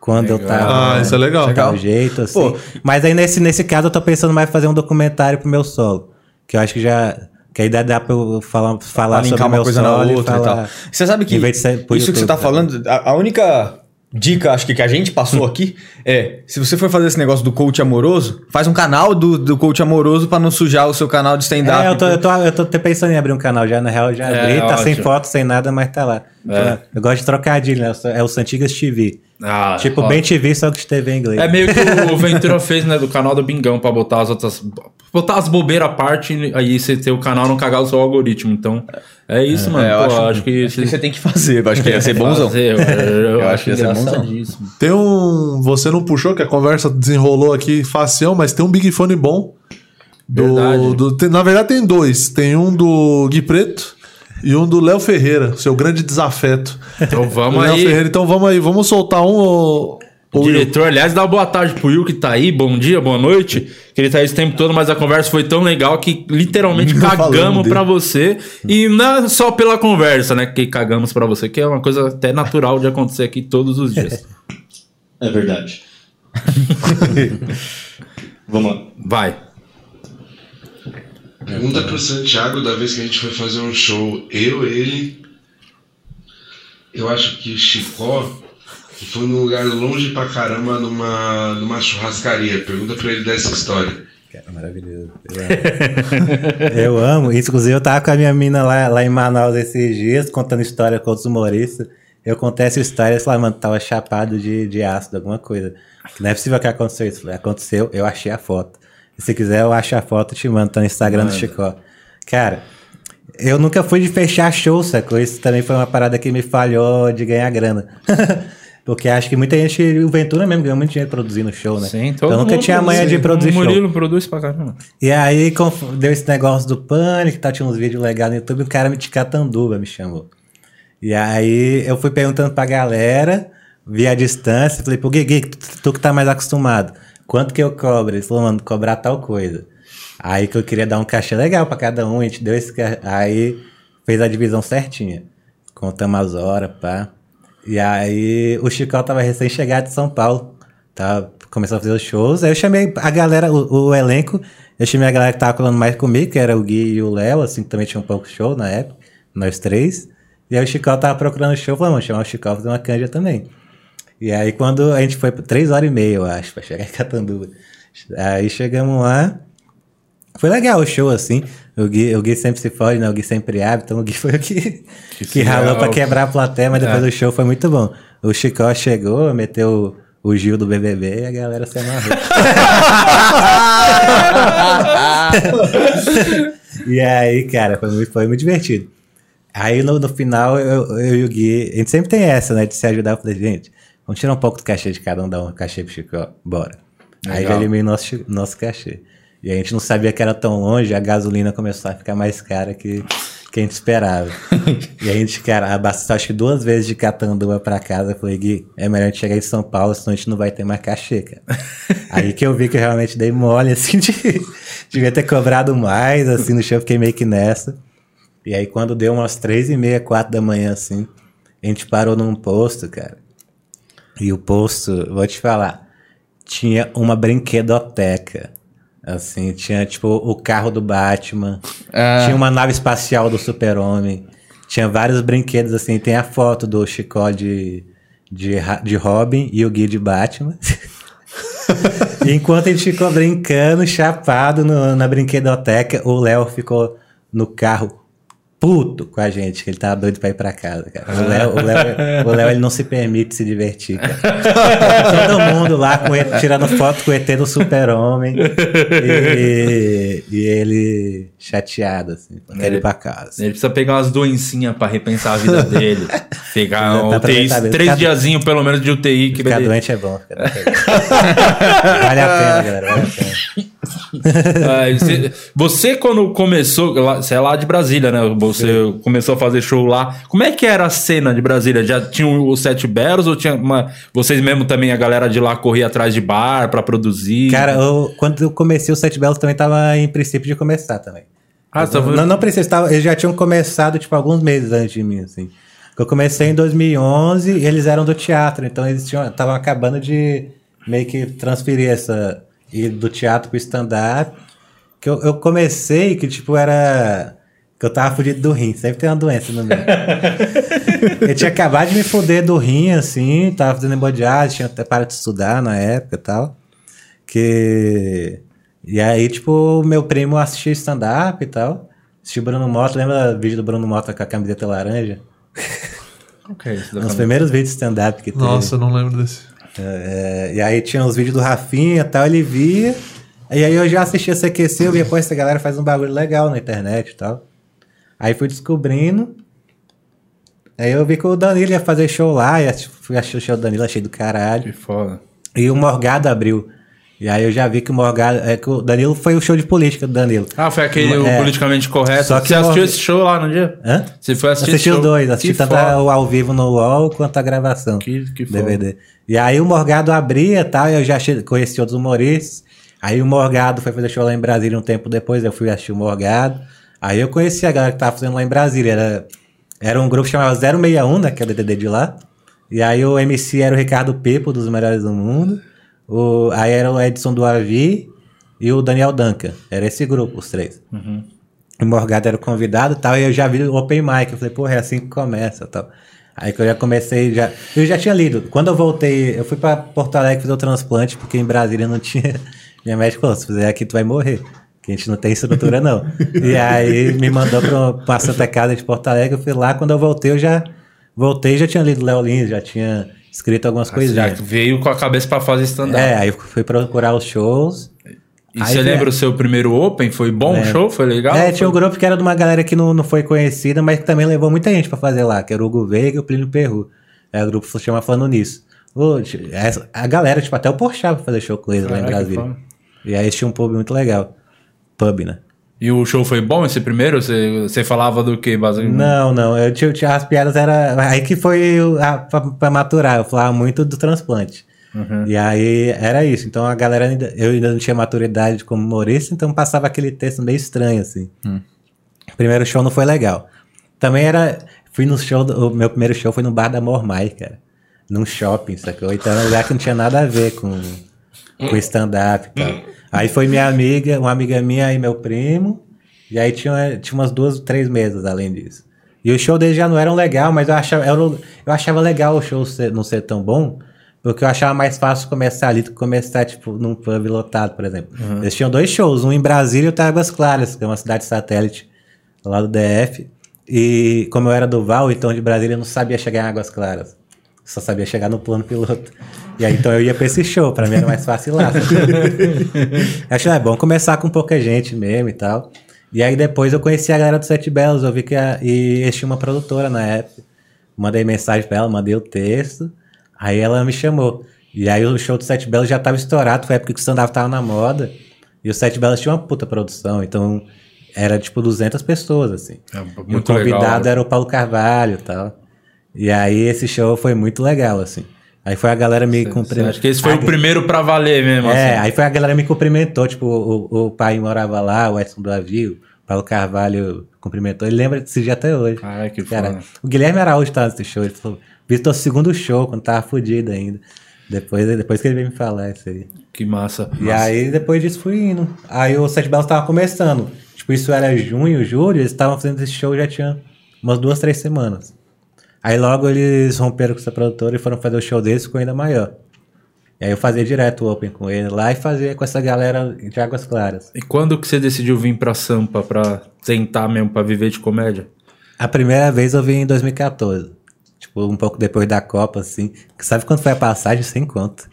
quando eu tava. Ah, isso é legal. de tal jeito, assim. Pô. Mas aí nesse, nesse caso eu tô pensando mais em fazer um documentário pro meu solo. Que eu acho que já. Que aí dá, dá pra eu falar, falar sobre uma meu coisa na solo outra e, falar- tal. Você sabe que isso que você tá YouTube, falando, a, a única dica, acho que, que a gente passou [LAUGHS] aqui é: se você for fazer esse negócio do coach amoroso, faz um canal do, do coach amoroso pra não sujar o seu canal de stand-up. É, eu tô, eu, tô, eu tô até pensando em abrir um canal já, na real, já É, abri, tá sem ótimo. foto, sem nada, mas tá lá. Então, eu gosto de trocadilho, né? É o Santigas TV. Ah, tipo, ó. bem TV, só que TV em inglês. É meio que o Ventura [LAUGHS] fez, né, do canal do Bingão pra botar as outras. Botar as bobeiras à parte e aí você ter o canal não cagar o seu algoritmo. Então, é isso, mano. É, eu Pô, acho, acho, que acho que você tem que fazer. Eu acho que ia ser bonzão. Fazer, eu, eu, Eu acho que ia ser bonzão. Tem um. Você não puxou, que a conversa desenrolou aqui facião, mas tem um Big Fone bom. Verdade. Do, do- tem- na verdade, tem dois. Tem um do Gui Preto e um do Léo Ferreira, seu grande desafeto. Então vamos Léo aí. Ferreira, então vamos aí, vamos soltar um. O ô, diretor, aliás, dá uma boa tarde pro Will que tá aí, bom dia, boa noite. Que ele tá aí esse tempo todo, mas a conversa foi tão legal que literalmente [LAUGHS] Não cagamos pra você. E não é só pela conversa, né? Que cagamos pra você, que é uma coisa até natural de acontecer aqui todos os dias. [LAUGHS] É verdade. [LAUGHS] Vamos lá. Vai. Pergunta pro Santiago da vez que a gente foi fazer um show, eu, ele. Eu acho que Chicó que foi num lugar longe pra caramba numa, numa churrascaria. Pergunta pra ele dessa história. Cara, maravilhoso. Eu amo. eu amo. Inclusive, eu tava com a minha mina lá, lá em Manaus esses dias, contando história com outros humoristas. Eu contei essa história e falei, mano, tava chapado de, de ácido, alguma coisa. Não é possível que aconteceu isso. Falei, aconteceu, eu achei a foto. E se quiser, eu acho a foto e te mando, tá no Instagram do Chicó. Cara, eu nunca fui de fechar show, sacou? Isso também foi uma parada que me falhou de ganhar grana. [LAUGHS] Porque acho que muita gente, o Ventura mesmo ganhou muito dinheiro produzindo show, né? Sim, então eu nunca tinha manha de produzir o show. Murilo produz pra caramba. E aí deu esse negócio do pânico, tá, tinha uns vídeos legais no YouTube, o cara me de Catanduva me chamou. E aí eu fui perguntando pra galera, vi a distância, falei, pô, Gui, tu, tu que tá mais acostumado, quanto que eu cobro? Ele falou, mano, cobrar tal coisa. Aí que eu queria dar um cachê legal pra cada um, a gente deu esse ca- Aí fez a divisão certinha. Contamos as horas, pá. E aí o Chicó tava recém-chegado de São Paulo. Tava começou a fazer os shows. Aí eu chamei a galera, o, o elenco, eu chamei a galera que tava colando mais comigo, que era o Gui e o Léo, assim, que também tinha um pouco show na época, nós três. E aí o Chicó tava procurando show, falei, vamos chamar o Chicó fazer uma canja também. E aí quando a gente foi três horas e meia, eu acho, pra chegar em Catanduva. Aí chegamos lá. Foi legal o show, assim. O Gui, o Gui sempre se foge, né? O Gui sempre abre, então o Gui [LAUGHS] foi o que, que, ralou pra quebrar a plateia, mas depois É. o show foi muito bom. O Chicó chegou, meteu o Gil do BBB e a galera se amarrou. [LAUGHS] [LAUGHS] e aí, cara, foi muito, foi muito divertido. Aí no, no final, eu, eu e o Gui, a gente sempre tem essa, né, de se ajudar. Eu falei, gente, vamos tirar um pouco do cachê de cada um, dar um cachê pro Chicó, bora. Aí Legal. ele eliminou nosso, chi- nosso cachê. E a gente não sabia que era tão longe, a gasolina começou a ficar mais cara que, que a gente esperava. [LAUGHS] e a gente, cara, abasteceu acho que duas vezes de Catanduva pra casa. Eu falei, Gui, é melhor a gente chegar em São Paulo, senão a gente não vai ter mais cachê, cara. [LAUGHS] Aí que eu vi que eu realmente dei mole, assim, de, [LAUGHS] devia ter cobrado mais, assim, no show, eu fiquei meio que nessa. E aí quando deu umas três e meia, quatro da manhã, assim, a gente parou num posto, cara. E o posto, vou te falar, tinha uma brinquedoteca. Assim, tinha tipo o carro do Batman, Ah. tinha uma nave espacial do Super-Homem, tinha vários brinquedos assim, tem a foto do Chicó de, de, de Robin e o Gui de Batman. [LAUGHS] Enquanto a gente ficou brincando, chapado no- na brinquedoteca, o Léo ficou no carro puto com a gente, que ele tava doido pra ir pra casa, cara. O Léo, o Léo, o Léo, ele não se permite se divertir, cara. Todo mundo lá com ele, tirando foto com o ET do super-homem. E, e ele chateado, assim, querer ir pra casa. Ele precisa pegar umas doencinhas pra repensar a vida dele. Pegar Tá um UTI, mesmo. três diazinhos pelo menos de UTI. Que Ficar ele... doente é bom. Ficar doente é bom. vale a pena, galera, vale a pena. Ah, você, você, quando começou, você é lá de Brasília, né? Você começou a fazer show lá. Como é que era a cena de Brasília? Já tinha os Sete Belos ou tinha uma. Vocês mesmo também, a galera de lá corria atrás de bar pra produzir? Cara, eu- quando eu comecei o Sete Belos também tava em princípio de começar também. Ah, você tava- Não, não precisa, tava- eles já tinham começado, tipo, alguns meses antes de mim, assim. Eu comecei em 2011 e eles eram do teatro, então eles estavam acabando de meio que transferir essa... ir do teatro pro stand-up. Que eu, eu comecei que, tipo, era... Que eu tava fudido do rim, sempre tem uma doença no meio. [LAUGHS] eu tinha acabado de me fuder do rim, assim, tava fazendo hemodiálise, tinha até parado de estudar na época e tal. Que... E aí, tipo, meu primo assistia stand-up e tal. Assistia o Bruno Mota, lembra o vídeo do Bruno Mota com a camiseta laranja? Que é isso? Um dos primeiros vídeos de stand-up que teve. Nossa, eu não lembro desse. É, e aí tinha os vídeos do Rafinha e tal, ele via. E aí eu já assistia CQC, eu via, pô, essa galera faz um bagulho legal na internet e tal. Aí fui descobrindo. Aí eu vi que o Danilo ia fazer show lá, e fui assistir o show do Danilo, achei do caralho. Que foda. E o Morgado abriu. E aí eu já vi que o Morgado. É que o Danilo foi o show de política do Danilo. Ah, foi aquele É. politicamente correto. Só que você assistiu esse show lá no dia? Hã? Você foi assistir Assisti esse os show? dois, assisti Que tanto foda. o ao vivo no UOL quanto a gravação. Que- que foda. DVD. E aí o Morgado abria e tal, eu já conheci outros humoristas. Aí o Morgado foi fazer show lá em Brasília um tempo depois, eu fui assistir o Morgado. Aí eu conheci a galera que tava fazendo lá em Brasília. Era, era um grupo que chamava 061, né? Que é o DDD de lá. E aí o MC era o Ricardo Pepo, dos melhores do mundo. O, aí era o Edson do Avi e o Daniel Duncan. Era esse grupo, os três. O Morgado era o convidado e tal, e eu já vi o Open Mic. Eu falei, porra, é assim que começa tal. Aí que eu já comecei, já. Eu já tinha lido. Quando eu voltei, eu fui pra Porto Alegre fazer o transplante, porque em Brasília não tinha. [LAUGHS] Minha médica falou: se fizer aqui, tu vai morrer. Que a gente não tem estrutura, não. e aí me mandou pra, pra Santa Casa de Porto Alegre. Eu fui lá, quando eu voltei, eu já. Voltei e já tinha lido Léo Lins, já tinha escrito algumas Você coisinhas. já veio com a cabeça pra fazer stand-up. É, aí eu fui procurar os shows. E Aí você lembra o seu primeiro Open? Foi bom o É. show? Foi legal? É, Foi- tinha um grupo que era de uma galera que não, não foi conhecida, mas que também levou muita gente pra fazer lá, que era o Hugo Veiga e o Plínio Perru. É, o grupo se chama Falando Nisso. Ô, ti- essa- a galera, tipo, até o Porchat pra fazer show com eles lá em Brasília. E aí tinha um pub muito legal. Pub, né? E o show foi bom esse primeiro? Você, você falava do que, basicamente? Não, não. Eu tinha, tinha as piadas, era. Aí que foi a, pra, pra maturar. Eu falava muito do transplante. E aí era isso. Então a galera ainda. Eu ainda não tinha maturidade como humorista, então passava aquele texto meio estranho, assim. O primeiro show não foi legal. Também era. Fui no show. do- o meu primeiro show foi no bar da Mormai, cara. Num shopping, sacou? Então era um lugar que não tinha nada a ver com, com stand-up e tal. Aí foi minha amiga, uma amiga minha e meu primo. E aí tinha, tinha umas duas, três mesas além disso. E o show deles já não eram legal, mas eu achava, o- eu achava legal o show ser- não ser tão bom, porque eu achava mais fácil começar ali do que começar, tipo, num pub lotado, por exemplo. Eles tinham dois shows, um em Brasília e outro em Águas Claras, que é uma cidade satélite lá do DF. E como eu era do Val, então de Brasília eu não sabia chegar em Águas Claras. Só sabia chegar no plano piloto. E aí então eu ia pra esse show, pra mim era mais fácil lá. [LAUGHS] Acho que é bom começar com pouca gente mesmo e tal. E aí depois eu conheci a galera do Sete Belos, eu vi que a, e eles tinham uma produtora na época. Mandei mensagem pra ela, mandei o texto. Aí ela me chamou. E aí o show do Sete Belos já tava estourado, foi a época que o stand-up tava na moda. E o Sete Belos tinha uma puta produção, então era tipo 200 pessoas, assim. É, e o muito convidado legal. era o Paulo Carvalho e tal. E aí esse show foi muito legal, assim. Aí foi a galera me cumprimentou. acha que esse foi o primeiro pra valer mesmo, É, assim? aí foi a galera me cumprimentou, tipo, o, o pai morava lá, o Edson do Avio, o Paulo Carvalho cumprimentou, ele lembra desse dia até hoje. Caralho, que Cara, foda. o Guilherme Araújo tava nesse show, ele falou, visitou o segundo show, quando tava fudido ainda. Depois, depois que ele veio me falar isso aí. Que massa. E massa. aí, depois disso, fui indo. Aí o Sete Belos tava começando. Tipo, isso era junho, julho, eles estavam fazendo esse show já tinha umas duas, três semanas. Aí logo eles romperam com essa produtora e foram fazer o show deles, ficou ainda maior. E aí eu fazia direto o Open com ele lá e fazia com essa galera de Águas Claras. E quando que você decidiu vir pra Sampa pra tentar mesmo, pra viver de comédia? A primeira vez eu vim em 2014. Tipo, um pouco depois da Copa, assim. Sabe quando foi a passagem? Sem conta.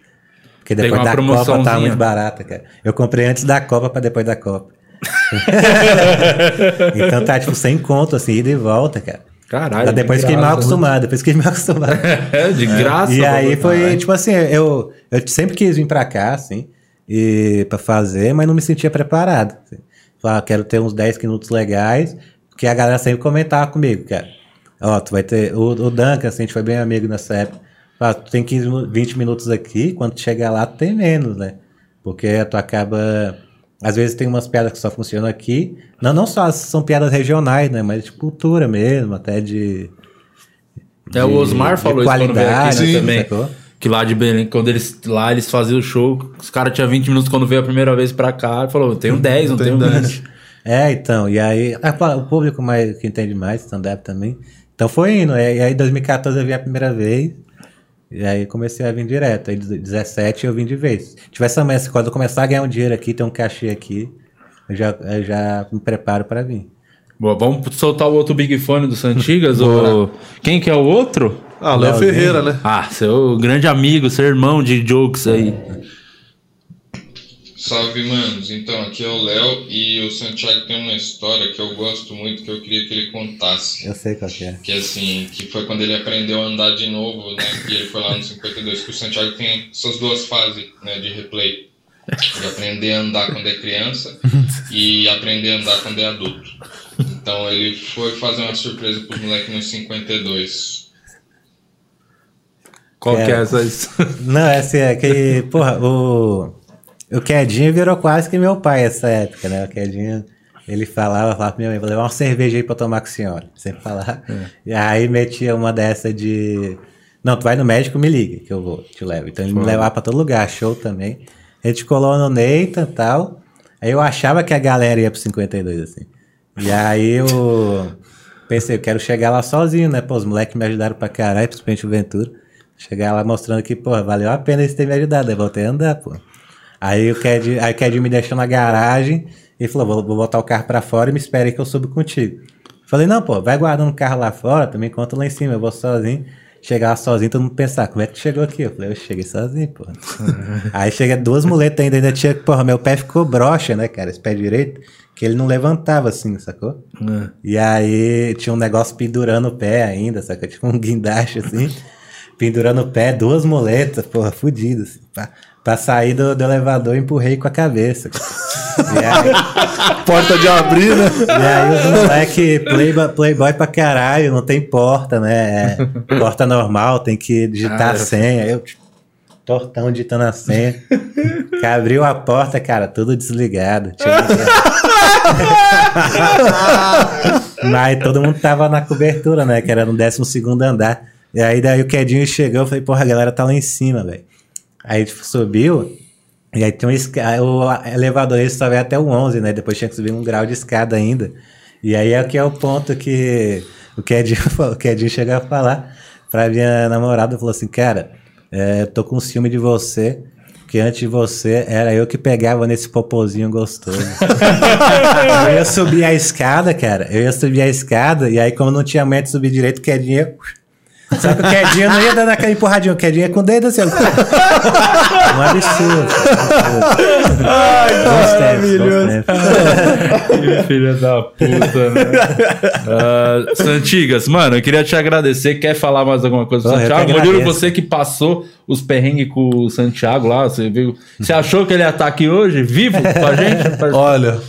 Porque depois da Copa tava muito barata, cara. Eu comprei antes da Copa pra depois da Copa. [LAUGHS] então tá, tipo, sem conto, assim, ida e volta, cara. Caralho. Depois de fiquei mal graça. acostumado, depois fiquei mal [LAUGHS] acostumado. É, de graça. E aí mano. foi, Caralho. tipo assim, eu, eu sempre quis vir pra cá, assim, e pra fazer, mas não me sentia preparado. Assim. Falava, quero ter uns 10 minutos legais, porque a galera sempre comentava comigo, cara. Ó, tu vai ter. O, o Duncan, assim, a gente foi bem amigo nessa época. Fala, tu tem 15, minu- 20 minutos aqui, quando tu chegar lá, tu tem menos, né? Porque tu acaba. Às vezes tem umas piadas que só funcionam aqui. Não, não só são piadas regionais, né? Mas de cultura mesmo, até de. É, o Osmar de falou isso quando veio aqui qualidade, né, sim, também. sacou? Que lá de Belém, quando eles lá eles faziam o show, os caras tinham 20 minutos quando veio a primeira vez pra cá, falou, eu tenho 10, não Tem tenho 10. 20. É, então, e aí pá, o público mais que entende mais stand-up também. Então foi indo, e aí em 2014 eu vim a primeira vez, e aí comecei a vir direto. Aí em 2017 eu vim de vez. Tivesse essa quando eu começar a ganhar um dinheiro aqui, ter um cachê aqui, eu já, eu já me preparo pra vir. Boa, vamos soltar o outro Big Fone do Santigas? ou... Quem que é o outro? Ah, Léo. Ferreira, né? Ah, seu grande amigo, seu irmão de jokes aí. Salve, manos. Então, aqui é o Léo e o Santiago tem uma história que eu gosto muito, que eu queria que ele contasse. Eu sei qual que é. Que assim, que foi quando ele aprendeu a andar de novo, né? E ele foi lá no 52, que o Santiago tem essas duas fases, né, de replay. De aprender a andar quando é criança e aprender a andar quando é adulto. Então ele foi fazer uma surpresa pros moleques no 52. Qual É. que é essa história? Não, essa é que, porra, o, o Quedinho virou quase que meu pai essa época, né? O Quedinho, ele falava, falava pra minha mãe, vou levar uma cerveja aí pra tomar com a senhora. Sempre falava. E aí metia uma dessa de. Não, tu vai no médico, me liga, que eu vou, te levo. Então ele me levava pra todo lugar, show também. A gente colou no Neita e tal. Aí eu achava que a galera ia pro 52, assim. E aí eu pensei, eu quero chegar lá sozinho, né? Pô, os moleques me ajudaram pra caralho, principalmente o Ventura. Chegar lá mostrando que, pô, valeu a pena eles terem me ajudado. Aí voltei a andar, pô. Aí o Ked, aí o Ked me deixou na garagem e falou: vou, vou botar o carro pra fora e me espere aí que eu subo contigo. Falei, não, pô, vai guardando o carro lá fora, também conta lá em cima, eu vou sozinho. Chegar lá sozinho, todo mundo pensar, como é que tu chegou aqui? Eu falei, eu cheguei sozinho, pô. [LAUGHS] aí chega duas muletas ainda, ainda tinha, porra, meu pé ficou broxa, né, cara, esse pé direito, que ele não levantava assim, sacou? E aí tinha um negócio pendurando o pé ainda, sacou? [LAUGHS] Tipo um guindaste assim, pendurando o pé, duas muletas, porra, fudido, assim. Pra, pra sair do, do elevador, empurrei com a cabeça. E aí, [LAUGHS] Porta de abrir, né? e aí os moleque playboy, playboy pra caralho, não tem porta, né? É porta normal, tem que digitar a senha. Eu, tipo, tortão digitando a senha. Que abriu a porta, cara, tudo desligado. [LAUGHS] Mas todo mundo tava na cobertura, né? Que era no 12 andar. E aí daí o Quedinho chegou, eu falei, porra, a galera tá lá em cima, velho. Aí tipo, subiu, e aí tem um esca... o elevador ele só vai até o 11, né? Depois tinha que subir um grau de escada ainda. E aí é que é o ponto que o Kedinho, [LAUGHS] o Kedinho chegou a falar pra minha namorada, falou assim, cara, é, tô com ciúme de você, porque antes de você era eu que pegava nesse popozinho gostoso. [LAUGHS] eu ia subir a escada, cara, eu ia subir a escada, e aí como não tinha medo de subir direito, o Kedinho. Só que o Quedinho não ia dando aquela empurradinha, o Quedinho ia com o dedo assim. Um absurdo. Ai, maravilhoso. Filha da puta, né? Ah, Santigas, mano, eu queria te agradecer. Quer falar mais alguma coisa eu Santiago? que Murilo, agradeço. você que passou os perrengues com o Santiago lá, você viu? Você achou que ele ia estar aqui hoje, vivo com a gente? Olha,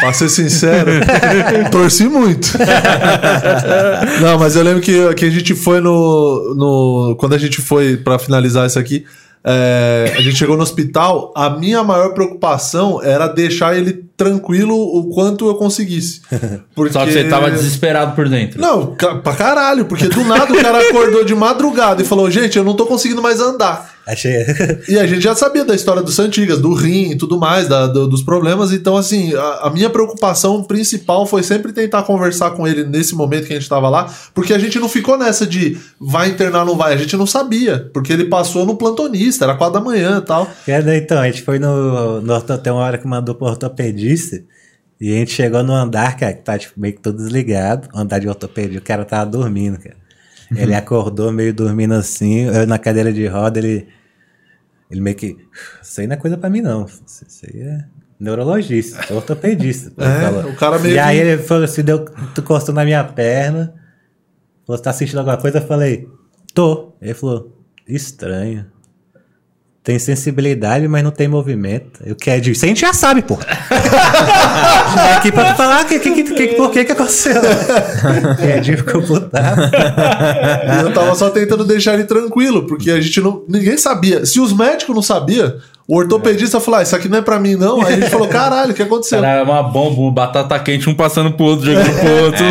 pra ser sincero, [LAUGHS] torci muito. [LAUGHS] Não, mas eu lembro que, que a gente foi no, no. Quando a gente foi pra finalizar isso aqui, é, a gente chegou no hospital. A minha maior preocupação era deixar ele tranquilo o quanto eu conseguisse. Porque... [LAUGHS] Só que você tava desesperado por dentro. Não, pra caralho, porque do nada o cara acordou de madrugada e falou: Gente, eu não tô conseguindo mais andar. Achei. [LAUGHS] E a gente já sabia da história dos Santigas, do rim e tudo mais, da- do- dos problemas. Então, assim, a, a minha preocupação principal foi sempre tentar conversar com ele nesse momento que a gente tava lá, porque a gente não ficou nessa de vai internar, não vai. A gente não sabia, porque ele passou no plantonista, era quatro da manhã e tal. É, né, Então, a gente foi no, no tem uma hora que mandou pro ortopedista e a gente chegou no andar, cara, que tá tipo, meio que todo desligado, andar de ortopedia, o cara tava dormindo, cara. Ele acordou meio dormindo assim, eu na cadeira de roda, ele, ele meio que, isso aí não é coisa pra mim não, isso aí é neurologista, é ortopedista. [LAUGHS] É, o cara meio E aí ele falou assim, deu, tu encostou na minha perna, falou, tá sentindo alguma coisa? Eu falei, tô. Ele falou, estranho. Tem sensibilidade, mas não tem movimento. Eu quero isso a gente já sabe, pô. é aqui pra tu falar que, que, que, que, por que que aconteceu. [LAUGHS] Quer ficou putado. E eu tava só tentando deixar ele tranquilo, porque a gente não. Ninguém sabia. Se os médicos não sabiam, o ortopedista falou: ah, isso aqui não é pra mim, não. Aí a gente falou: caralho, o que aconteceu? É uma bomba, batata quente, um passando pro outro, jogando pro outro.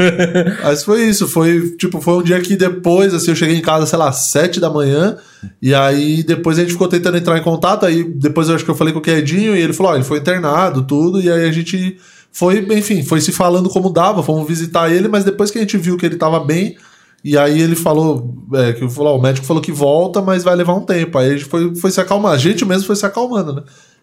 [LAUGHS] Mas foi isso, foi tipo, foi um dia que depois, assim, eu cheguei em casa, sei lá, sete da manhã, e aí depois a gente ficou tentando entrar em contato, aí depois eu acho que eu falei com o Quedinho, e ele falou, ó, ele foi internado, tudo, e aí a gente foi, enfim, foi se falando como dava, fomos visitar ele, mas depois que a gente viu que ele tava bem, e aí ele falou, é, que falou, ó, o médico falou que volta, mas vai levar um tempo, aí a gente foi, foi se acalmar, a gente mesmo foi se acalmando, né?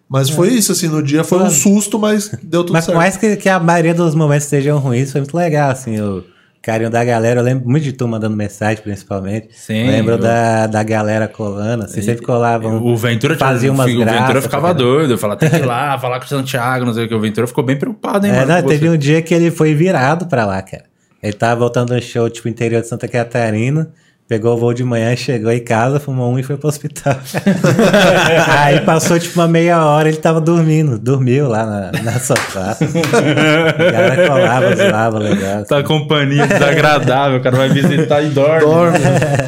Mas foi isso, assim, no dia foi um susto, mas deu tudo Mas por certo. mais que, que a maioria dos momentos sejam ruins, foi muito legal, assim, o carinho da galera. Eu lembro muito de tu mandando mensagem, principalmente. Sim, Lembro eu- da, da galera colando, assim, sempre colavam. O Ventura tinha- fazia umas o Ventura graças, ficava cara. doido, falava, tem que ir lá, [LAUGHS] falar com o Santiago, não sei o que. O Ventura ficou bem preocupado, hein, É, mano. não, teve você. um dia que ele foi virado pra lá, cara. Ele tava voltando do show, tipo, interior de Santa Catarina. Pegou o voo de manhã, chegou em casa, fumou um e foi pro hospital. [LAUGHS] Aí passou, tipo, uma meia hora, ele tava dormindo. Dormiu lá na, na sofá. o cara colava, zoava, legal. Tá companhia desagradável, o cara vai visitar e dorme. Dorme.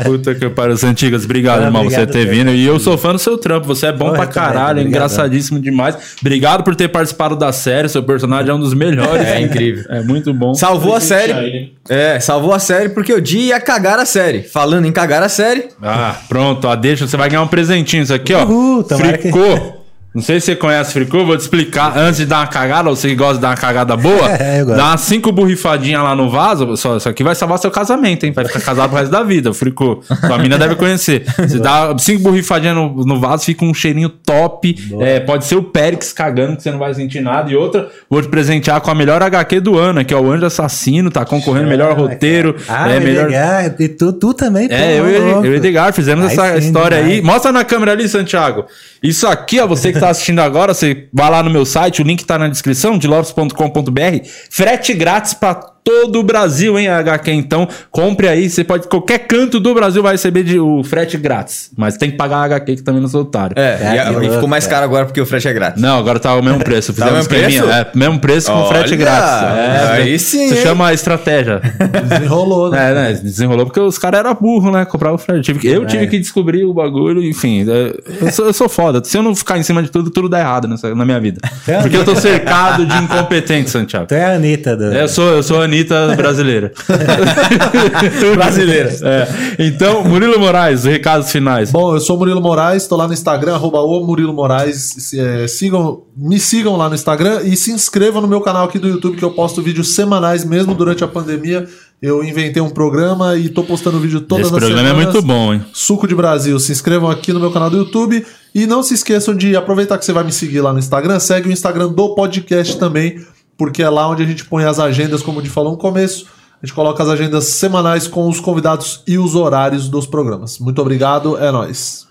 Puta que pariu, Santigas, obrigado, Ah, irmão, por você obrigado, ter vindo. E eu sou fã do seu trampo, você é bom Porra, pra caralho, é engraçadíssimo demais. Obrigado por ter participado da série, seu personagem é um dos melhores. É incrível. É muito bom. Salvou a série. É, salvou a série porque o Di ia cagar a série. Falando em cagar a série, Ah, pronto, ó, deixa, você vai ganhar um presentinho. Isso aqui, ó. Uhul, tomara que- Fricô. Não sei se você conhece Fricô, vou te explicar. Antes de dar uma cagada, você que gosta de dar uma cagada boa, [LAUGHS] É, dá umas cinco borrifadinhas lá no vaso. Só, isso aqui vai salvar seu casamento, hein? Vai ficar casado pro resto da vida, o Fricô. Sua mina deve conhecer. Você dá cinco borrifadinhas no, no vaso, fica um cheirinho top. É, pode ser o Périx cagando, que você não vai sentir nada. E outra, vou te presentear com a melhor HQ do ano, que é o Anjo Assassino, tá concorrendo melhor roteiro. Ah, é melhor. legal. E tu, tu também, É, eu e eu e Edgar fizemos Aí essa sim, história aí. demais. Mostra na câmera ali, Santiago. Isso aqui, ó, você que tá assistindo agora, você vai lá no meu site, o link tá na descrição, dilopes.com.br. Frete grátis pra todo o Brasil, hein, HQ. Então, compre aí, você pode, qualquer canto do Brasil vai receber de- o frete grátis. Mas tem que pagar a HQ que também não sou otário. é, É, e, a- e ficou mais cara. caro agora porque o frete é grátis. Não, agora tá o mesmo preço. [LAUGHS] Tá o Fizemos mesmo esqueminha. preço? É, mesmo preço com frete Olha, grátis. É, aí sim, Se hein? chama estratégia. Desenrolou, né? É, né? Desenrolou porque os caras eram burros, né? Compravam o frete. Tive que- Eu tive que descobrir o bagulho, enfim. é, Eu sou, eu sou foda. Se eu não ficar em cima de tudo, tudo dá errado nessa, na minha vida. Porque eu tô cercado de incompetentes, Santiago. Tu é a Anitta do... Eu sou, eu sou a Anitta brasileira. [LAUGHS] Brasileira. É. Então, Murilo Moraes, recados finais. Bom, eu sou Murilo Moraes, tô lá no Instagram, arroba o Murilo Moraes. É, sigam, me sigam lá no Instagram e se inscrevam no meu canal aqui do YouTube, que eu posto vídeos semanais, mesmo durante a pandemia. Eu inventei um programa e tô postando vídeo todas Esse as programa é semanas. muito bom, hein? Suco de Brasil. Se inscrevam aqui no meu canal do YouTube. E não se esqueçam de aproveitar que você vai me seguir lá no Instagram. Segue o Instagram do podcast também, porque é lá onde a gente põe as agendas, como o falou no começo. A gente coloca as agendas semanais com os convidados e os horários dos programas. Muito obrigado, é nóis.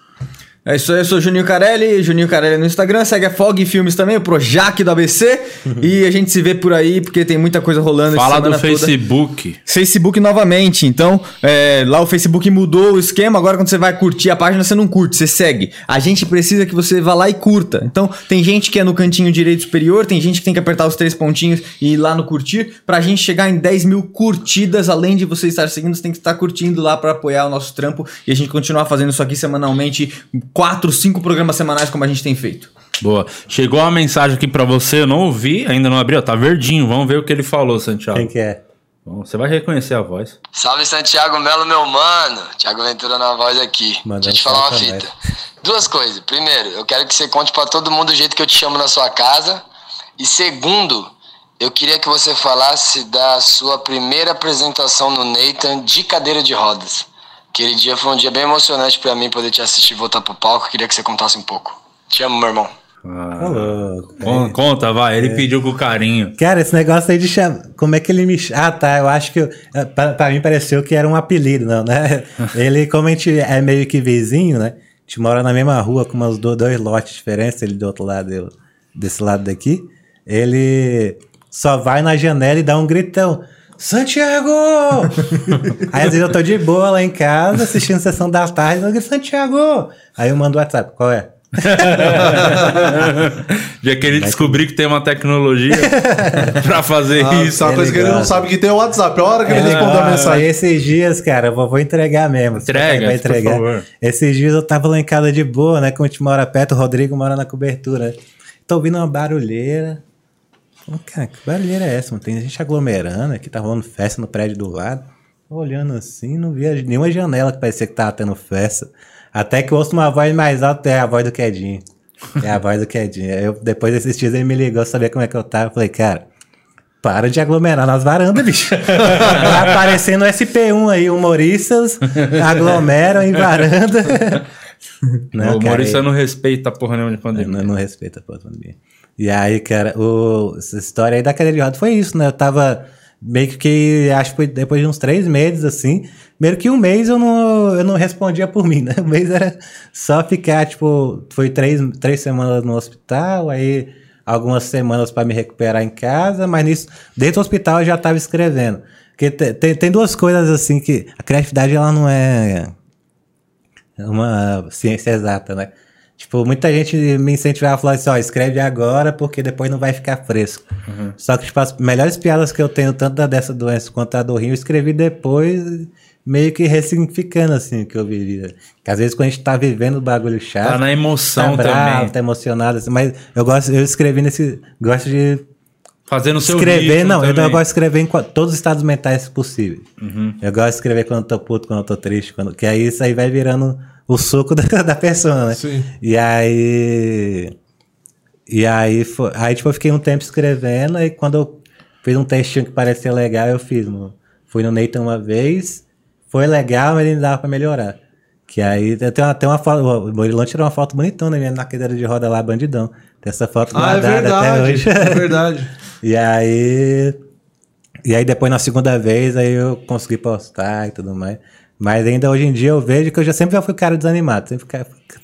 É isso aí, eu sou o Juninho Carelli, Juninho Carelli no Instagram, segue a Fog Filmes também, o Projac do ABC, [LAUGHS] e a gente se vê por aí, porque tem muita coisa rolando Fala do semana toda. Facebook. Facebook novamente, então é, lá o Facebook mudou o esquema, agora quando você vai curtir a página você não curte, você segue. A gente precisa que você vá lá e curta. Então tem gente que é no cantinho direito superior, tem gente que tem que apertar os três pontinhos e ir lá no curtir, pra gente chegar em 10 mil curtidas, além de você estar seguindo, você tem que estar curtindo lá pra apoiar o nosso trampo e a gente continuar fazendo isso aqui semanalmente, quatro, cinco programas semanais como a gente tem feito. Boa. Chegou uma mensagem aqui pra você, eu não ouvi, ainda não abri, ó, tá verdinho. Vamos ver o que ele falou, Santiago. Quem que é? Bom, você vai reconhecer a voz. Salve Santiago Melo, meu mano. Thiago Ventura na voz aqui. Mandando Deixa eu te falar uma fita. Duas coisas. Primeiro, eu quero que você conte pra todo mundo o jeito que eu te chamo na sua casa. E segundo, eu queria que você falasse da sua primeira apresentação no Nathan de cadeira de rodas. Aquele dia foi um dia bem emocionante pra mim poder te assistir voltar pro palco. Eu queria que você contasse um pouco. Te amo, meu irmão. Ah, Ô, louco. con- conta, vai. É. Ele pediu com carinho. Cara, esse negócio aí de chamar. Como é que ele me. Ah, tá. Eu acho que. eu- Pra, pra mim pareceu que era um apelido, não, né? [LAUGHS] Ele, como a gente é meio que vizinho, né? A gente mora na mesma rua com umas do- dois lotes diferentes, ele do outro lado, eu desse lado daqui. Ele só vai na janela e dá um gritão. Santiago! [LAUGHS] Aí às vezes eu tô de boa lá em casa, assistindo sessão da tarde, eu grito, Santiago! Aí eu mando o WhatsApp, qual é? [LAUGHS] Já que ele descobrir que tem uma tecnologia [LAUGHS] pra fazer Ah, isso. é uma é coisa que ele não sabe que tem o WhatsApp. A hora que ele É, responde a mensagem. Esses dias, cara, eu vou, entregar mesmo. Entrega, Vai por entregar. favor. Esses dias eu tava lá em casa de boa, né? Como a gente mora perto, o Rodrigo mora na cobertura. Tô ouvindo uma barulheira. Falei, cara, que barulheira é essa? Não tem gente aglomerando aqui, tá rolando festa no prédio do lado. Olhando assim, não via nenhuma janela que parecia que tava tendo festa. Até que eu ouço uma voz mais alta, é a voz do Quedinho. É a voz do Quedinho. Aí Eu, depois desses dias ele me ligou, sabia como é que eu tava. Eu falei, cara, para de aglomerar nas varandas, bicho. [LAUGHS] tá aparecendo SP1 aí, humoristas aglomeram em varanda. [LAUGHS] Não, o humorista não respeita a porra nenhuma de não, pandemia. não respeita a pandemia. E aí, cara, o, essa história aí da cadeira de roda foi isso, né? Eu tava meio que, acho que depois de uns três meses, assim. Primeiro que um mês eu não, eu não respondia por mim, né? [LAUGHS] Um mês era só ficar, tipo, foi três, três semanas no hospital, aí algumas semanas para me recuperar em casa, mas nisso, dentro do hospital eu já tava escrevendo. Porque te- tem, tem duas coisas, assim, que a criatividade, ela não é uma ciência exata, né? Tipo, muita gente me incentivava a falar assim, ó, escreve agora porque depois não vai ficar fresco. Só que, tipo, as melhores piadas que eu tenho, tanto da dessa doença quanto a do rim, eu escrevi depois, meio que ressignificando, assim, o que eu vivia. Que às vezes quando a gente tá vivendo o bagulho chato... Tá na emoção tá bravo, também. tá emocionado, assim, mas eu gosto, eu escrevi nesse... Gosto de Fazendo o seu escrever, não, eu, também. eu gosto de escrever em todos os estados mentais possíveis. Uhum. Eu gosto de escrever quando eu tô puto, quando eu tô triste, quando, que aí isso aí vai virando o suco [LAUGHS] da, da pessoa, né? Sim. E aí. E aí, foi, aí, tipo, eu fiquei um tempo escrevendo, aí quando eu fiz um textinho que parecia legal, eu fiz. Mano. Fui no Nathan uma vez, foi legal, mas ainda dava pra melhorar. Que aí tem uma, tem uma foto, o Murilão tirou uma foto bonitona minha na cadeira de roda lá, bandidão. Tem essa foto Ah, é guardada até verdade. hoje. É verdade. [LAUGHS] E aí. E aí depois na segunda vez aí eu consegui postar e tudo mais. Mas ainda hoje em dia eu vejo que eu já sempre já fui cara desanimado, sempre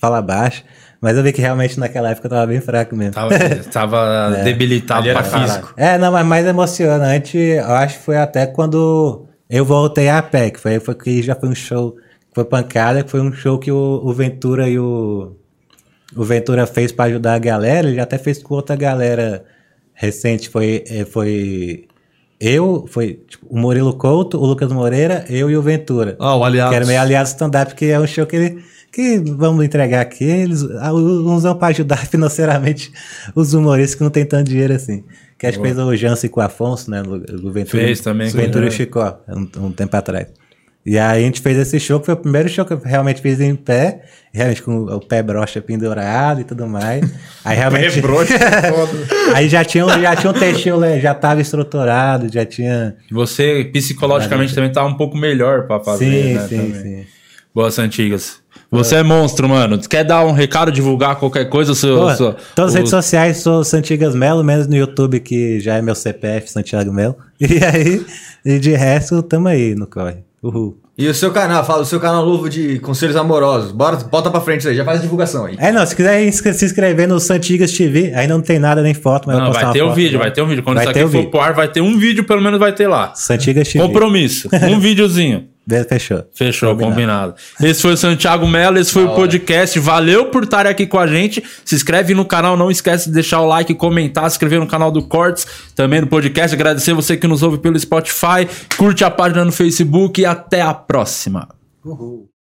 fala baixo. Mas eu vi que realmente naquela época eu tava bem fraco mesmo. Tava, [LAUGHS] tava debilitado Ali era pra físico. É, não, mas mais emocionante, eu acho que foi até quando eu voltei a pé, que foi, foi que já foi um show, que foi pancada, que foi um show que o, o Ventura e o, o Ventura fez pra ajudar a galera, ele já até fez com outra galera recente, foi, eh, foi eu, foi tipo, o Murilo Couto, o Lucas Moreira, eu e o Ventura. Ah, o aliado. Que era meio aliado stand-up, que é um show que ele. Que vamos entregar aqui, eles ah, usam pra ajudar [LAUGHS] financeiramente os humoristas que não tem tanto dinheiro assim. Que acho que fez o Jansen com o Afonso, né? O o Ventura, Fez também Ventura e o Chicó, um, um tempo atrás. E aí a gente fez esse show, que foi o primeiro show que eu realmente fiz em pé, realmente com o pé broxa pendurado e tudo mais. [LAUGHS] Aí realmente. [LAUGHS] aí já tinha, um- já tinha um textinho, né, já tava estruturado, já tinha. Você psicologicamente também tá um pouco melhor pra fazer, sim, né? sim, também. sim. Boas antigas. Você é monstro, mano. Quer dar um recado, divulgar qualquer coisa? Seu, Pô, seu- todas as o- redes sociais sou Santigas Melo, menos no YouTube, que já é meu CPF, Santiago Melo. [LAUGHS] E aí, e de resto, tamo aí no corre. Uhul. E o seu canal, fala o seu canal novo de conselhos amorosos. Bora, bota pra frente aí, já faz a divulgação aí. É, não, se quiser se inscrever no Santigas TV, ainda não tem nada nem foto, mas eu Não, vai ter o foto vídeo, lá. vai ter um vídeo. Quando Vai isso aqui for vídeo. pro ar, vai ter um vídeo, pelo menos vai ter lá. Santigas TV. Compromisso. Um [LAUGHS] videozinho. Fechou. Fechou, combinado. Esse foi o Santiago Melo, esse foi o podcast. Valeu por estar aqui com a gente. Se inscreve no canal, não esquece de deixar o like, comentar, se inscrever no canal do Cortes, também no podcast. Agradecer você que nos ouve pelo Spotify, curte a página no Facebook e até a próxima. Uhul.